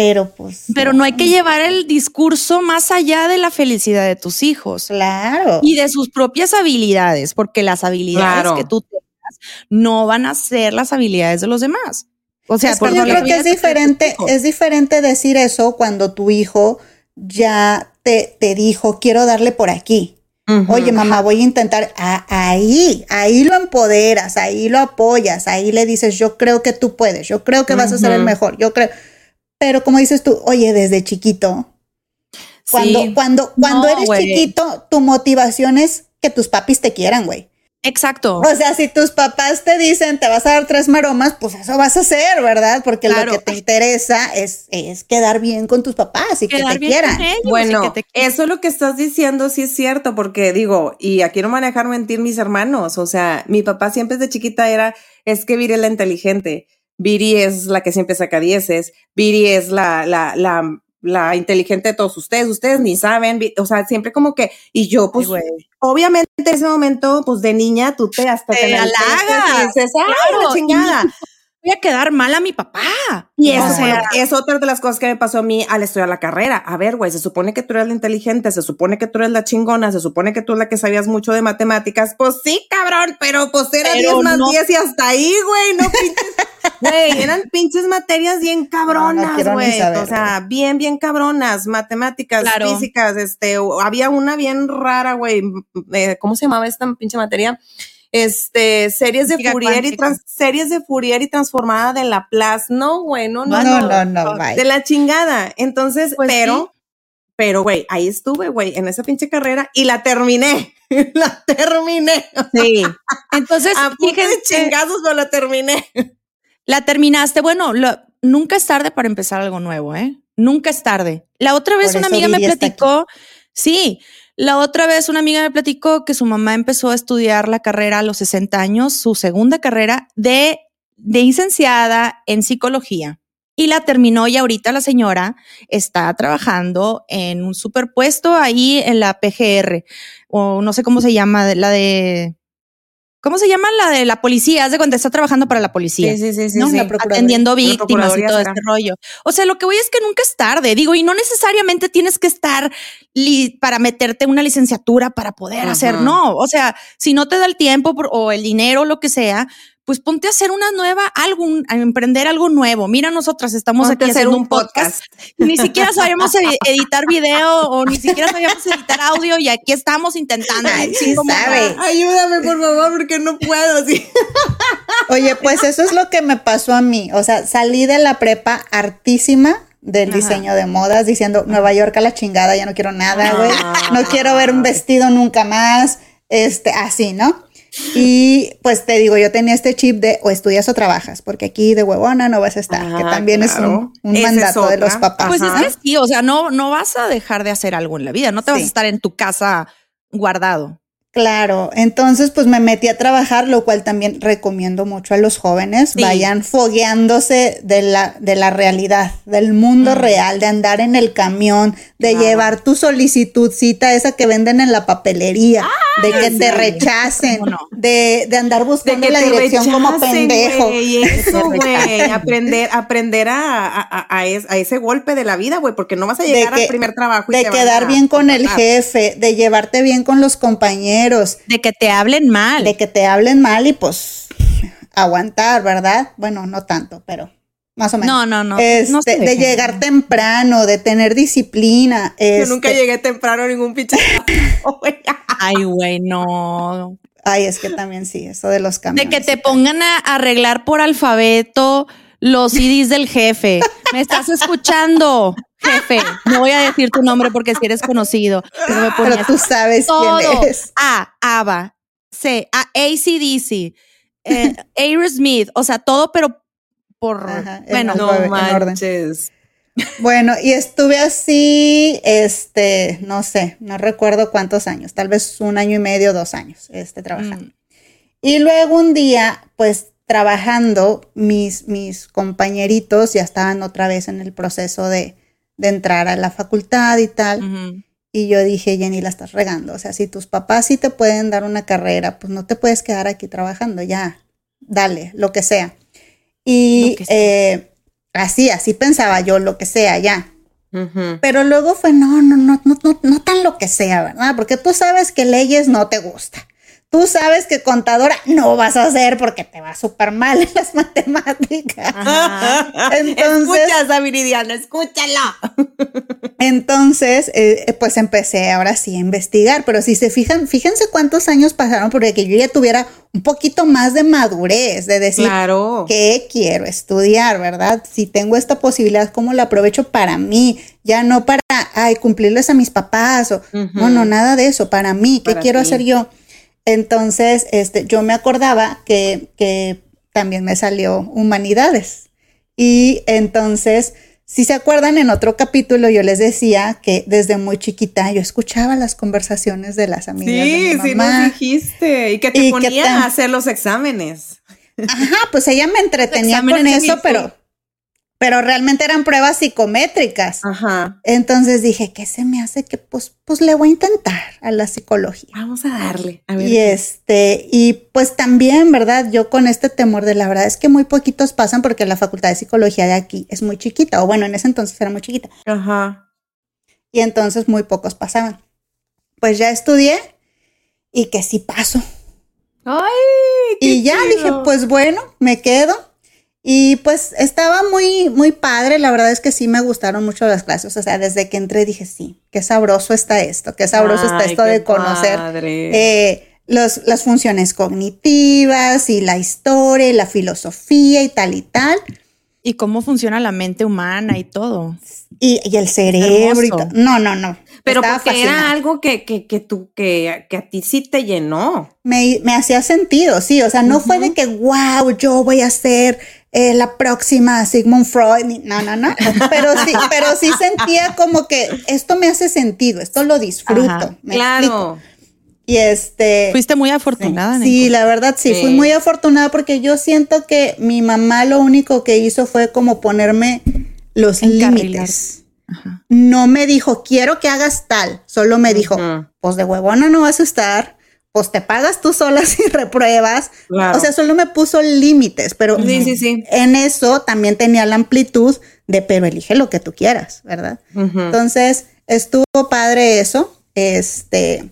pero pues Pero no hay que llevar el discurso más allá de la felicidad de tus hijos claro. y de sus propias habilidades, porque las habilidades Claro. que tú tengas no van a ser las habilidades de los demás. O sea, Es que por yo creo que es diferente, es diferente decir eso cuando tu hijo ya te, te dijo, quiero darle por aquí. Oye, mamá, voy a intentar. Ah, ahí, ahí lo empoderas, ahí lo apoyas, ahí le dices, yo creo que tú puedes, yo creo que vas a ser el mejor, yo creo. Pero como dices tú, oye, desde chiquito, cuando, Sí. cuando, cuando No, eres chiquito, tu motivación es que tus papis te quieran, güey. Exacto. O sea, si tus papás te dicen te vas a dar tres maromas, pues eso vas a hacer, ¿verdad? Porque Claro. lo que te interesa es, es quedar bien con tus papás y que te bien quieran. con ellos y Bueno, que te- eso lo que estás diciendo sí es cierto, porque digo, y aquí no manejar mentir mis hermanos, o sea, mi papá siempre desde chiquita era, es que Viri es la inteligente, Viri es la que siempre saca dieces, Viri es la, la, la, la inteligente de todos ustedes, ustedes ni saben, o sea, siempre como que, y yo pues, obviamente en ese momento, pues de niña, tú te hasta Te enalteces halagas, y dices, ¡ay, claro, la chingada! Voy a quedar mal a mi papá. Y eso O sea, es otra de las cosas que me pasó a mí al estudiar la carrera. A ver, güey, se supone que tú eres la inteligente, se supone que tú eres la chingona, se supone que tú eres la que sabías mucho de matemáticas. Pues sí, cabrón, pero pues era Pero 10 más no. 10 y hasta ahí, güey, no pinches. Güey, eran pinches materias bien cabronas, güey. o sea, bien, bien cabronas. Matemáticas, Claro. físicas, este, había una bien rara, güey. eh, ¿Cómo se llamaba esta pinche materia? Este, series de Física Fourier y cuántica. trans- series de Fourier y transformada de Laplace. No, güey, no, no, No, no. no. De la chingada. Entonces, Pues pero, Pero, güey, ahí estuve, güey, en esa pinche carrera y la terminé. la terminé. Sí. Entonces, A fíjense, chingazos, pero la terminé. la terminaste. Bueno, lo- nunca es tarde para empezar algo nuevo, ¿eh? Nunca es tarde. La otra vez Por una amiga me aquí. platicó, sí, la otra vez una amiga me platicó que su mamá empezó a estudiar la carrera a los 60 años, su segunda carrera de, de licenciada en psicología. Y la terminó y ahorita la señora está trabajando en un superpuesto ahí en la PGR, o no sé cómo se llama, la de... ¿Cómo se llama la de la policía? Haz de cuando está trabajando para la policía. sí, sí, ¿no? La Procuraduría. atendiendo La víctimas y todo será. este rollo. O sea, lo que voy es que nunca es tarde, digo, y no necesariamente tienes que estar li- para meterte una licenciatura para poder Ajá. hacer, no, o sea, si no te da el tiempo por- o el dinero, lo que sea, pues ponte a hacer una nueva, algo, a emprender algo nuevo. Mira, nosotras estamos Ponte aquí haciendo un podcast. Ni siquiera sabíamos ed- editar video o ni siquiera sabíamos editar audio y aquí estamos intentando. Ay, sí Como- sabe. Ayúdame, por favor, porque no puedo. Sí. Oye, pues eso es lo que me pasó a mí. O sea, salí de la prepa hartísima del Ajá. diseño de modas diciendo Nueva York a la chingada, ya no quiero nada, güey. Ah. No quiero ver un vestido nunca más. Este, así, ¿no? Y pues te digo, yo tenía este chip de o estudias o trabajas, porque aquí de huevona no vas a estar, que Ah, también es un, un Esa es mandato de los papás. Pues Ajá. es que sí, o sea, no, no vas a dejar de hacer algo en la vida, no te vas a estar en tu casa guardado. Claro, entonces pues me metí a trabajar, lo cual también recomiendo mucho a los jóvenes, Sí. vayan fogueándose de la, de la realidad, del mundo real, de andar en el camión, de llevar tu solicitudcita esa que venden en la papelería, de que te rechacen, de, de andar De buscando que la dirección como pendejo. güey, Eso, güey. Aprender, aprender a, a, a- a es- a ese golpe de la vida, güey, porque no vas a De llegar que- al primer trabajo. y De te quedar bien con el jefe, de llevarte bien con los compañeros, De que te hablen mal. de que te hablen mal y pues aguantar, ¿verdad? Bueno, no tanto, pero más o menos. no, no, no. Este, no de llegar temprano, de tener disciplina. Yo este, nunca llegué temprano a ningún pinche. güey. Ay, güey, no. Ay, es que también sí, eso de los De camiones. que te pongan a arreglar por alfabeto los CDs del jefe. ¿Me estás escuchando, jefe? No voy a decir tu nombre porque si eres conocido. Pero me Pero tú sabes todo. quién es. A, ABBA. C, A, ACDC. Eh, Aerosmith. O sea, todo, pero por... Ajá, en bueno, No en orden. manches. Bueno, y estuve así, este, no sé, no recuerdo cuántos años, tal vez un año y medio, dos años, este, trabajando. mm, Y luego un día, pues trabajando, mis, mis compañeritos ya estaban otra vez en el proceso de, de entrar a la facultad y tal. Y yo dije, Jenny, la estás regando. O sea, si tus papás sí te pueden dar una carrera, pues no te puedes quedar aquí trabajando, ya, dale, lo que sea. Y Lo que sea. eh, así, así pensaba yo, lo que sea, ya. Pero luego fue, no, no, no, no, no, no tan lo que sea, ¿verdad? Porque tú sabes que leyes no te gusta. Tú sabes que contadora no vas a hacer porque te va súper mal en las matemáticas. Entonces- Escuchas Viridiana, escúchalo. Entonces, eh, pues empecé ahora sí a investigar, pero si se fijan, fíjense cuántos años pasaron porque que yo ya tuviera un poquito más de madurez, de decir Claro. qué quiero estudiar, ¿verdad? Si tengo esta posibilidad, ¿cómo la aprovecho para mí? Ya no para, ay, cumplirles a mis papás o, no, no, nada de eso, para mí, ¿qué Para quiero ti. hacer yo? Entonces, este, yo me acordaba que, que también me salió humanidades. Y entonces, si se acuerdan, en otro capítulo yo les decía que desde muy chiquita yo escuchaba las conversaciones de las amigas Sí, de mi sí mamá. nos dijiste. Y que te Y que ponía tan- a hacer los exámenes. Ajá, pues ella me entretenía con eso, pero, pero realmente eran pruebas psicométricas. Ajá. Entonces dije, ¿qué se me hace que pues, pues le voy a intentar a la psicología? Vamos a darle. A ver. Y este, y pues también, ¿verdad? Yo con este temor de la verdad es que muy poquitos pasan porque la facultad de psicología de aquí es muy chiquita, o bueno, en ese entonces era muy chiquita, Ajá. y entonces muy pocos pasaban. Pues ya estudié y que sí paso. Ay, qué Y ya chido. dije, pues bueno, me quedo. Y pues estaba muy, muy padre. La verdad es que sí me gustaron mucho las clases. O sea, desde que entré dije, sí, qué sabroso está esto, qué sabroso está esto de conocer eh, los, las funciones cognitivas y la historia y la filosofía y tal y tal. Y cómo funciona la mente humana y todo. Y, y el cerebro. Y no, no, no. Pero Estaba porque fascinada. era algo que, que, que tú, que, que a ti sí te llenó. me, me hacía sentido, sí. O sea, no fue de que, wow, yo voy a ser eh, la próxima Sigmund Freud. No, no, no. Pero sí, pero sí sentía como que esto me hace sentido, esto lo disfruto. Ajá, me explico. Claro. Y este. Fuiste muy afortunada, Sí, la verdad sí, Sí. fui muy afortunada porque yo siento que mi mamá lo único que hizo fue como ponerme los límites. No me dijo, quiero que hagas tal, solo me dijo, pues de huevona no vas a estar, pues te pagas tú sola si repruebas. Claro. O sea, solo me puso límites, pero Sí, sí, sí. en eso también tenía la amplitud de, pero elige lo que tú quieras, ¿verdad? Entonces, estuvo padre eso. Este,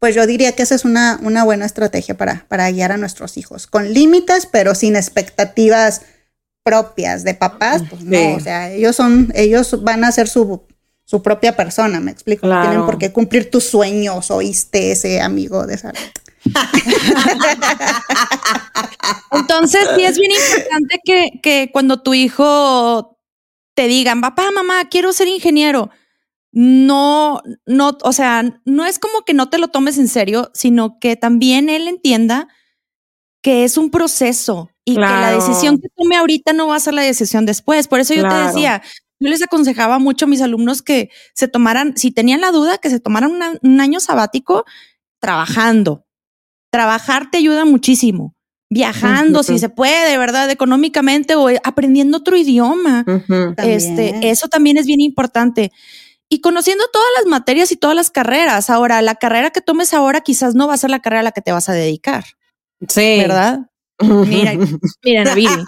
pues yo diría que esa es una, una buena estrategia para, para guiar a nuestros hijos, con límites, pero sin expectativas propias de papás, pues no, o sea, ellos son, ellos van a ser su, su propia persona, me explico, no tienen por qué cumplir tus sueños, oíste ese amigo de esa. Entonces, sí es bien importante que, que cuando tu hijo te digan, papá, mamá, quiero ser ingeniero. No, no, o sea, no es como que no te lo tomes en serio, sino que también él entienda que es un proceso y que la decisión que tome ahorita no va a ser la decisión después. Por eso yo te decía, yo les aconsejaba mucho a mis alumnos que se tomaran, si tenían la duda, que se tomaran una- un año sabático trabajando. Trabajar te ayuda muchísimo. Viajando, si se puede, ¿verdad? Económicamente o aprendiendo otro idioma. Este, eso también es bien importante. Y conociendo todas las materias y todas las carreras. Ahora, la carrera que tomes ahora quizás no va a ser la carrera a la que te vas a dedicar, Sí. ¿verdad? Mira, miren a Viri.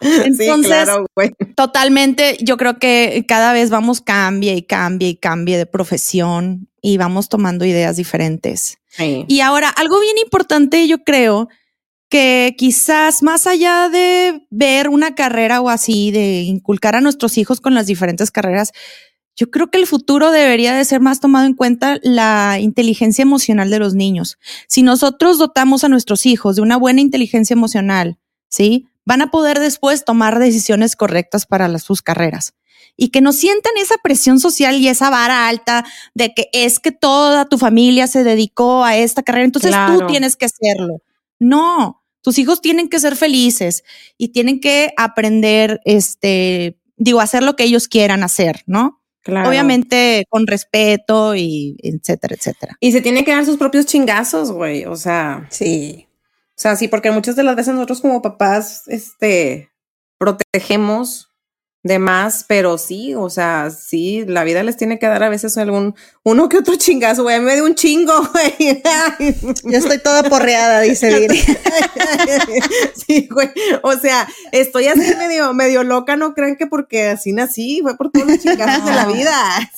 sí, Entonces- claro, güey. Totalmente, yo creo que cada vez vamos cambie y cambie y cambie de profesión y vamos tomando ideas diferentes. Sí. Y ahora, algo bien importante, yo creo que quizás más allá de ver una carrera o así, de inculcar a nuestros hijos con las diferentes carreras, yo creo que el futuro debería de ser más tomado en cuenta la inteligencia emocional de los niños. Si nosotros dotamos a nuestros hijos de una buena inteligencia emocional, ¿sí? Van a poder después tomar decisiones correctas para las, sus carreras. Y que no sientan esa presión social y esa vara alta de que es que toda tu familia se dedicó a esta carrera, entonces Claro. tú tienes que hacerlo. No, tus hijos tienen que ser felices y tienen que aprender, este, digo, hacer lo que ellos quieran hacer, ¿no? Claro. Obviamente con respeto y etcétera, etcétera. Y se tienen que dar sus propios chingazos, güey. O sea, Sí. o sea, sí, porque muchas de las veces nosotros como papás, este, protegemos de más, pero sí, o sea, sí, la vida les tiene que dar a veces algún, uno que otro chingazo, güey, me dio un chingo, güey. Yo estoy toda porreada, dice Viri. sí, güey. O sea, estoy así medio, medio loca, no crean que porque así nací, fue por todos los chingazos de la vida.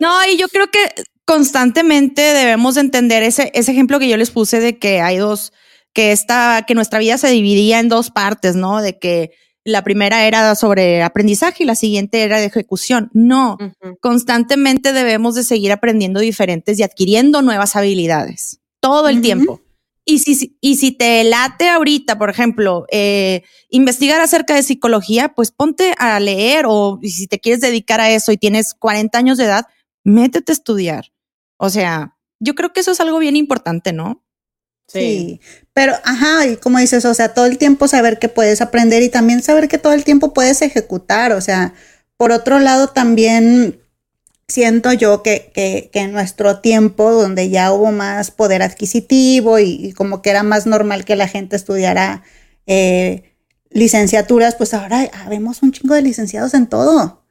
No, y yo creo que constantemente debemos de entender ese, ese ejemplo que yo les puse de que hay dos, que esta, que nuestra vida se dividía en dos partes, ¿no? De que la primera era sobre aprendizaje y la siguiente era de ejecución. No, constantemente debemos de seguir aprendiendo diferentes y adquiriendo nuevas habilidades todo el tiempo. Y si, si- y si te late ahorita, por ejemplo, eh, investigar acerca de psicología, pues ponte a leer o si te quieres dedicar a eso y tienes 40 años de edad, métete a estudiar. O sea, yo creo que eso es algo bien importante, ¿no? Sí. Pero, ajá, y como dices, o sea, todo el tiempo saber que puedes aprender y también saber que todo el tiempo puedes ejecutar. O sea, por otro lado, también siento yo que, que, que en nuestro tiempo, donde ya hubo más poder adquisitivo y, y como que era más normal que la gente estudiara eh, licenciaturas, pues ahora vemos un chingo de licenciados en todo.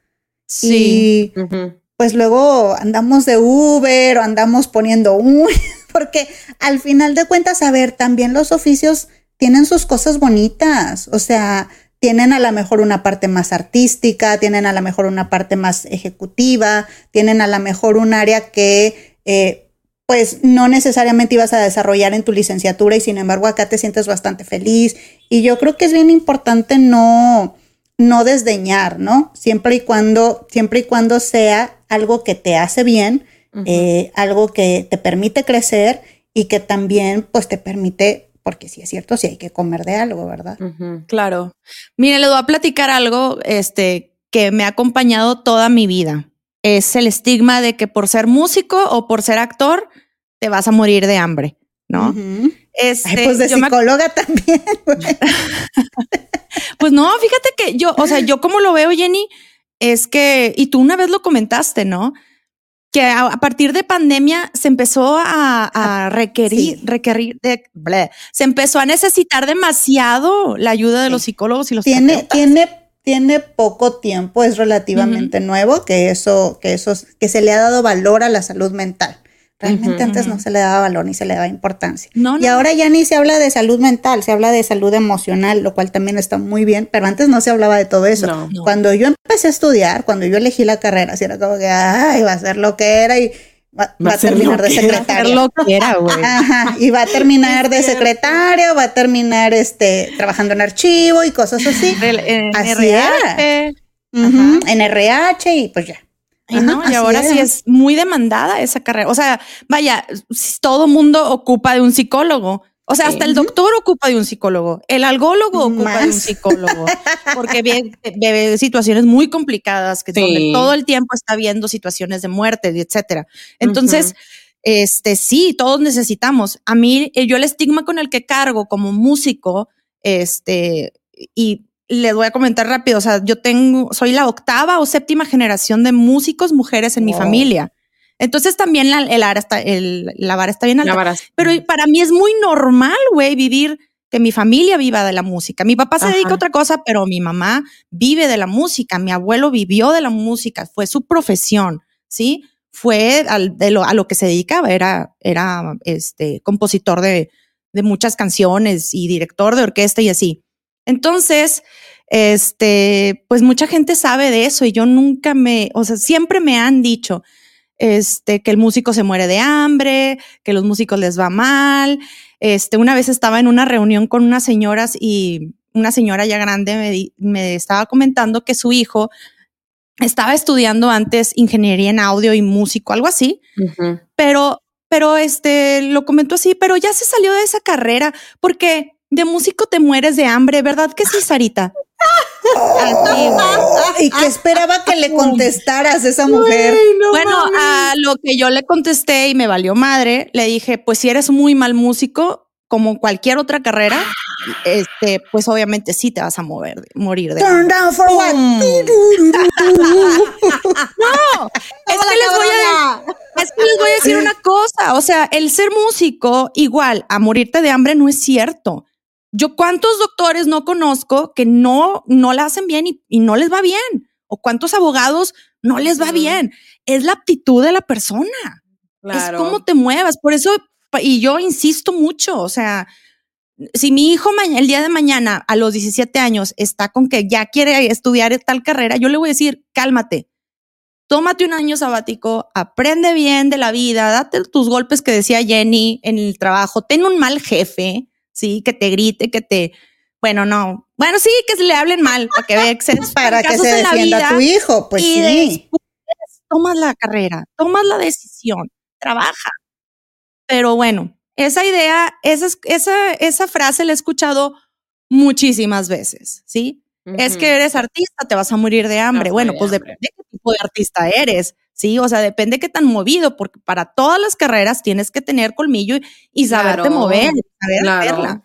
Y Ujú. pues luego andamos de Uber o andamos poniendo un, porque al final de cuentas, a ver, también los oficios tienen sus cosas bonitas, o sea, tienen a lo mejor una parte más artística, tienen a lo mejor una parte más ejecutiva, tienen a lo mejor un área que eh, pues no necesariamente ibas a desarrollar en tu licenciatura y sin embargo acá te sientes bastante feliz y yo creo que es bien importante no no desdeñar, ¿no? Siempre y cuando, siempre y cuando sea algo que te hace bien, Eh, algo que te permite crecer y que también, pues, te permite porque sí es cierto, sí hay que comer de algo, ¿verdad? Claro. Mire, le voy a platicar algo este, que me ha acompañado toda mi vida. Es el estigma de que por ser músico o por ser actor te vas a morir de hambre, ¿no? Este, Ay, pues de yo me- psicóloga también. güey. pues no, fíjate que yo, o sea, yo como lo veo, Jenny, es que, y tú una vez lo comentaste, ¿no? Que a, partir de pandemia se empezó a, a requerir, Sí. requerir, de, bleh, se empezó a necesitar demasiado la ayuda de los psicólogos y los tiene, terapeutas. tiene, tiene poco tiempo, es relativamente nuevo que eso, que eso, que se le ha dado valor a la salud mental. Realmente antes no se le daba valor ni se le daba importancia. No, Y ahora ya ni se habla de salud mental, se habla de salud emocional, lo cual también está muy bien, pero antes no se hablaba de todo eso. No. Cuando yo empecé a estudiar, cuando yo elegí la carrera, así era como que, ay, va a ser lo que era y va, va a terminar de secretaria. lo que era, güey. Ajá, y va a terminar de secretario, va a terminar este trabajando en archivo y cosas así. En Así RH. Ujú, En RH y pues ya. No, Ajá, y ahora sí es muy demandada esa carrera. O sea, vaya, todo mundo ocupa de un psicólogo. O sea, hasta el doctor ocupa de un psicólogo, el algólogo ocupa de un psicólogo, porque ve, ve situaciones muy complicadas que Sí. donde todo el tiempo está viendo situaciones de muerte, etcétera. Entonces, este sí, todos necesitamos. A mí, eh, yo el estigma con el que cargo como músico, este, y les voy a comentar rápido, o sea, yo tengo, soy la octava o séptima generación de músicos mujeres en mi familia. Entonces también la, el ara está, el- la vara está bien alta. La vara- Pero para mí es muy normal, güey, vivir, que mi familia viva de la música. Mi papá se dedica a otra cosa, pero mi mamá vive de la música. Mi abuelo vivió de la música, fue su profesión, ¿sí? Fue al- de lo, a lo que se dedicaba, era, era este, compositor de, de muchas canciones y director de orquesta y así. Entonces, este, pues mucha gente sabe de eso y yo nunca me, o sea, siempre me han dicho, este, que el músico se muere de hambre, que los músicos les va mal. Este, una vez estaba en una reunión con unas señoras y una señora ya grande me, di- me estaba comentando que su hijo estaba estudiando antes ingeniería en audio y músico, algo así, pero, pero este, lo comentó así, pero ya se salió de esa carrera porque de músico te mueres de hambre, ¿verdad que sí, Sarita? Y que esperaba que le contestaras a esa mujer. Bueno, a lo que yo le contesté y me valió madre, le dije, pues si eres muy mal músico, como cualquier otra carrera, este, pues obviamente sí te vas a mover, morir de Turn down for what? No, es que les voy a es que les voy a decir una cosa, o sea, el ser músico igual a morirte de hambre no es cierto. Yo cuántos doctores no conozco que no no la hacen bien y, y no les va bien, o cuántos abogados no les va bien. Es la aptitud de la persona. Claro. Es cómo te muevas. Por eso, y yo insisto mucho, o sea, si mi hijo el día de mañana a los 17 años está con que ya quiere estudiar tal carrera, yo le voy a decir, cálmate, tómate un año sabático, aprende bien de la vida, date tus golpes que decía Jenny en el trabajo, ten un mal jefe, sí, que te grite, que te, bueno, no, bueno, sí, que se le hablen mal para que se Para que se defienda vida tu hijo, pues y sí. después tomas la carrera, tomas la decisión, trabaja. Pero bueno, esa idea, esa, es- esa, esa frase la he escuchado muchísimas veces, ¿sí? Es que eres artista, te vas a morir de hambre. a Bueno, pues de depende de qué tipo de artista eres, ¿sí? O sea, depende qué tan movido, porque para todas las carreras tienes que tener colmillo y, y saberte Claro, mover, saber claro. hacerla.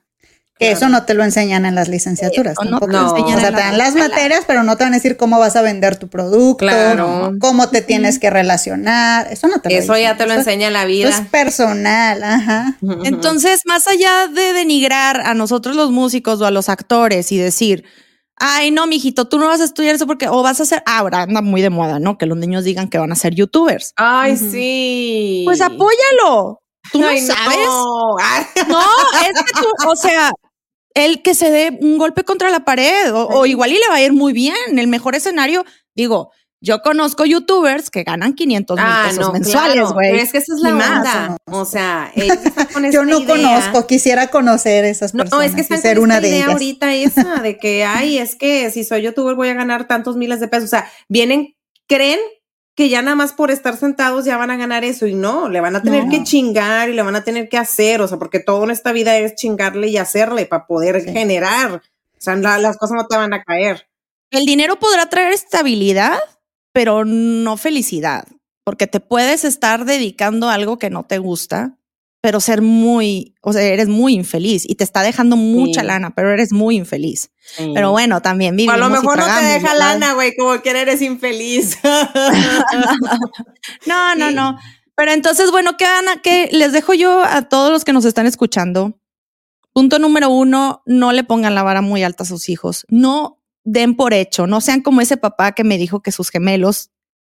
Que eso no te lo enseñan en las licenciaturas. Eso no te tampoco. lo enseñan o sea, en te dan las materias, pero no te van a decir cómo vas a vender tu producto, Claro. cómo te tienes que relacionar. Eso no te lo Eso ya te lo Eso- enseña la Eso vida. es personal, ajá. Entonces, más allá de denigrar a nosotros los músicos o a los actores y decir, ay, no, mijito, tú no vas a estudiar eso porque, o vas a ser, ah, ahora anda muy de moda, ¿no? Que los niños digan que van a ser youtubers. Ay, sí. Pues apóyalo. Tú Ay, no sabes. No. No, es que tú, o sea, el que se dé un golpe contra la pared o, o igual y le va a ir muy bien. El mejor escenario, digo, yo conozco youtubers que ganan 500 mil Ah, pesos no, mensuales, claro, güey. Pero es que esa es la onda. O sea, con Yo no idea. conozco, quisiera conocer esas No, personas es que están ser con una de idea ellas. ahorita esa de que, ay, es que si soy youtuber voy a ganar tantos miles de pesos. O sea, vienen, creen que ya nada más por estar sentados ya van a ganar eso y no, le van a tener No. que chingar y le van a tener que hacer, o sea, porque todo en esta vida es chingarle y hacerle para poder Sí. generar. O sea, la- las cosas no te van a caer. El dinero podrá traer estabilidad, pero no felicidad, porque te puedes estar dedicando a algo que no te gusta, pero ser muy, o sea, eres muy infeliz y te está dejando mucha Sí. lana, pero eres muy infeliz. Pero bueno, también O vivimos a lo y mejor no te deja ¿verdad? lana, güey, como que eres infeliz. No, no, Sí. no. Pero entonces, bueno, ¿qué, Ana? ¿Qué les dejo yo a todos los que nos están escuchando? Punto número uno, no le pongan la vara muy alta a sus hijos. No den por hecho, no sean como ese papá que me dijo que sus gemelos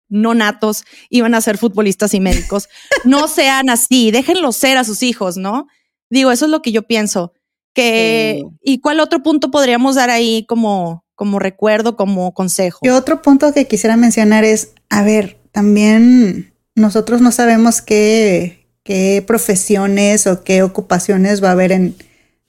no natos iban a ser futbolistas y médicos. No sean así, déjenlos ser a sus hijos, ¿no? Digo, eso es lo que yo pienso. Que, Sí. ¿Y cuál otro punto podríamos dar ahí como, como recuerdo, como consejo? Y otro punto que quisiera mencionar es, a ver, también nosotros no sabemos qué, qué profesiones o qué ocupaciones va a haber en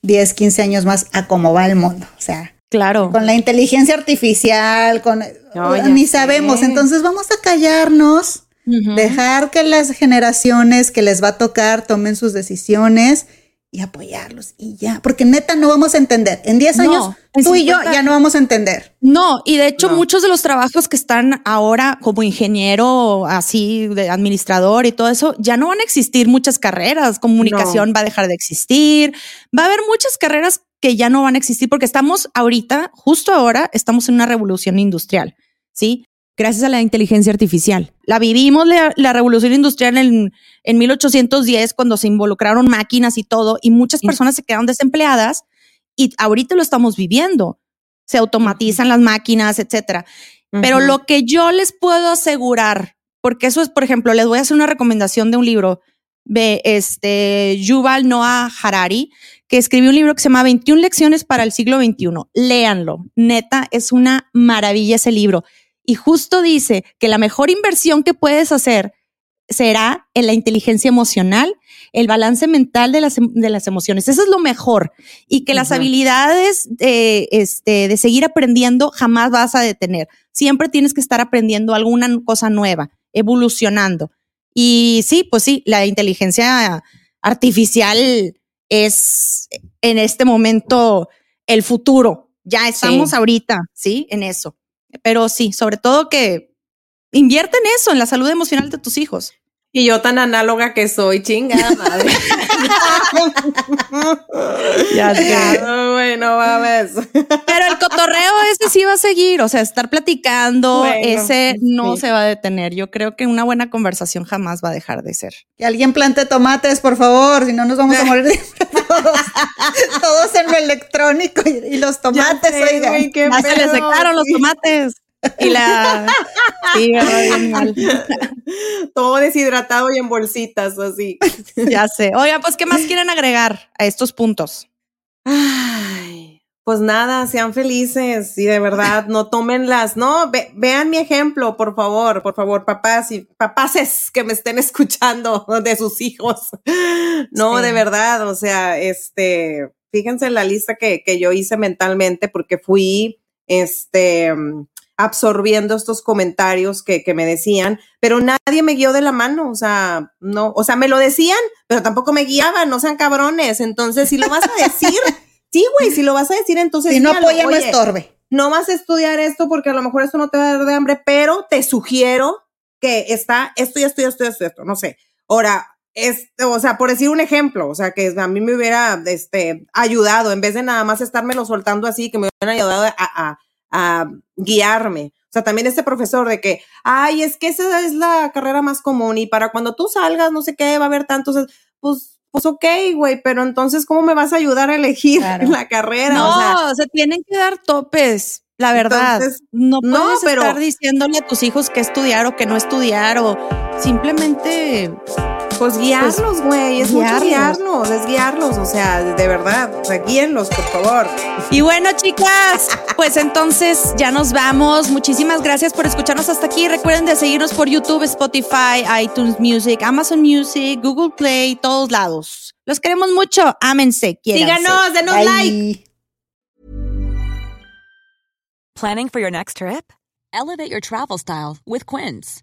10, 15 años más a cómo va el mundo. O sea, claro. con la inteligencia artificial, con No, ni sé. sabemos. Entonces vamos a callarnos, dejar que las generaciones que les va a tocar tomen sus decisiones y apoyarlos y ya, porque neta no vamos a entender. En 10 No, años, tú y yo 50 ya no vamos a entender. No, y de hecho No. muchos de los trabajos que están ahora como ingeniero, así de administrador y todo eso, ya no van a existir muchas carreras. Comunicación va a dejar de existir. Va a haber muchas carreras que ya no van a existir porque estamos ahorita, justo ahora, estamos en una revolución industrial, ¿sí? Gracias a la inteligencia artificial. La vivimos la, la revolución industrial en, en 1810 cuando se involucraron máquinas y todo y muchas personas se quedaron desempleadas y ahorita lo estamos viviendo se automatizan las máquinas, etcétera. Pero lo que yo les puedo asegurar, porque eso es, por ejemplo, les voy a hacer una recomendación de un libro de este Yuval Noah Harari, que escribió un libro que se llama 21 lecciones para el siglo XXI. Léanlo. Neta, es una maravilla ese libro. Y justo dice que la mejor inversión que puedes hacer será en la inteligencia emocional, el balance mental de las, em- de las emociones. Eso es lo mejor. Y que las habilidades de, este, de seguir aprendiendo jamás vas a detener. Siempre tienes que estar aprendiendo alguna cosa nueva, evolucionando. Y sí, pues sí, la inteligencia artificial es en este momento el futuro. Ya estamos Sí. ahorita, ¿sí? En eso. Pero sí, sobre todo que invierte en eso, en la salud emocional de tus hijos. Y yo tan análoga que soy, chingada madre. Ya sé. No, bueno, mames. Pero el cotorreo ese sí va a seguir, o sea, estar platicando, Bueno, ese no sí. se va a detener. Yo creo que una buena conversación jamás va a dejar de ser. Que alguien plante tomates, por favor, si no nos vamos a morir de hambre todos. todos en lo electrónico y, y los tomates, Ya sé, oigan. Ya se les secaron los tomates. Y la. Todo deshidratado y en bolsitas, así. Ya sé. Oiga, pues, ¿qué más quieren agregar a estos puntos? Ay, pues nada, sean felices y de verdad no tomen las, no, ve- vean mi ejemplo, por favor, por favor, papás y papaces que me estén escuchando de sus hijos. No, Sí. de verdad, o sea, este, fíjense en la lista que, que yo hice mentalmente porque fui, este, absorbiendo estos comentarios que, que me decían, pero nadie me guió de la mano, o sea, no, o sea, me lo decían, pero tampoco me guiaban, no sean cabrones, entonces si lo vas a decir, sí, güey, si lo vas a decir, entonces si no apoya, no "Oye, estorbe. no vas a estudiar esto porque a lo mejor esto no te va a dar de hambre, pero te sugiero que está esto y esto y esto y esto, y esto, no sé. Ahora, este, o sea, por decir un ejemplo, o sea, que a mí me hubiera este, ayudado, en vez de nada más estármelo soltando así, que me hubieran ayudado a, a, a guiarme. O sea, también este profesor de que, ay, es que esa es la carrera más común y para cuando tú salgas, no sé qué, va a haber tantos, pues, pues ok, güey, pero entonces, ¿cómo me vas a ayudar a elegir Claro. la carrera? No, o sea, se tienen que dar topes. La verdad, Entonces, no no, puedes pero- estar diciéndole a tus hijos qué estudiar o qué no estudiar o simplemente Pues guiarlos, güey, es mucho guiarlos. guiarlos, es guiarlos, o sea, de verdad, o sea, guíenlos, por favor. Y bueno, chicas, pues entonces ya nos vamos. Muchísimas gracias por escucharnos hasta aquí. Recuerden de seguirnos por YouTube, Spotify, iTunes Music, Amazon Music, Google Play, todos lados. Los queremos mucho. Ámense, quiéranse. Síganos, denos like. Planning for your next trip? Elevate your travel style with Quince.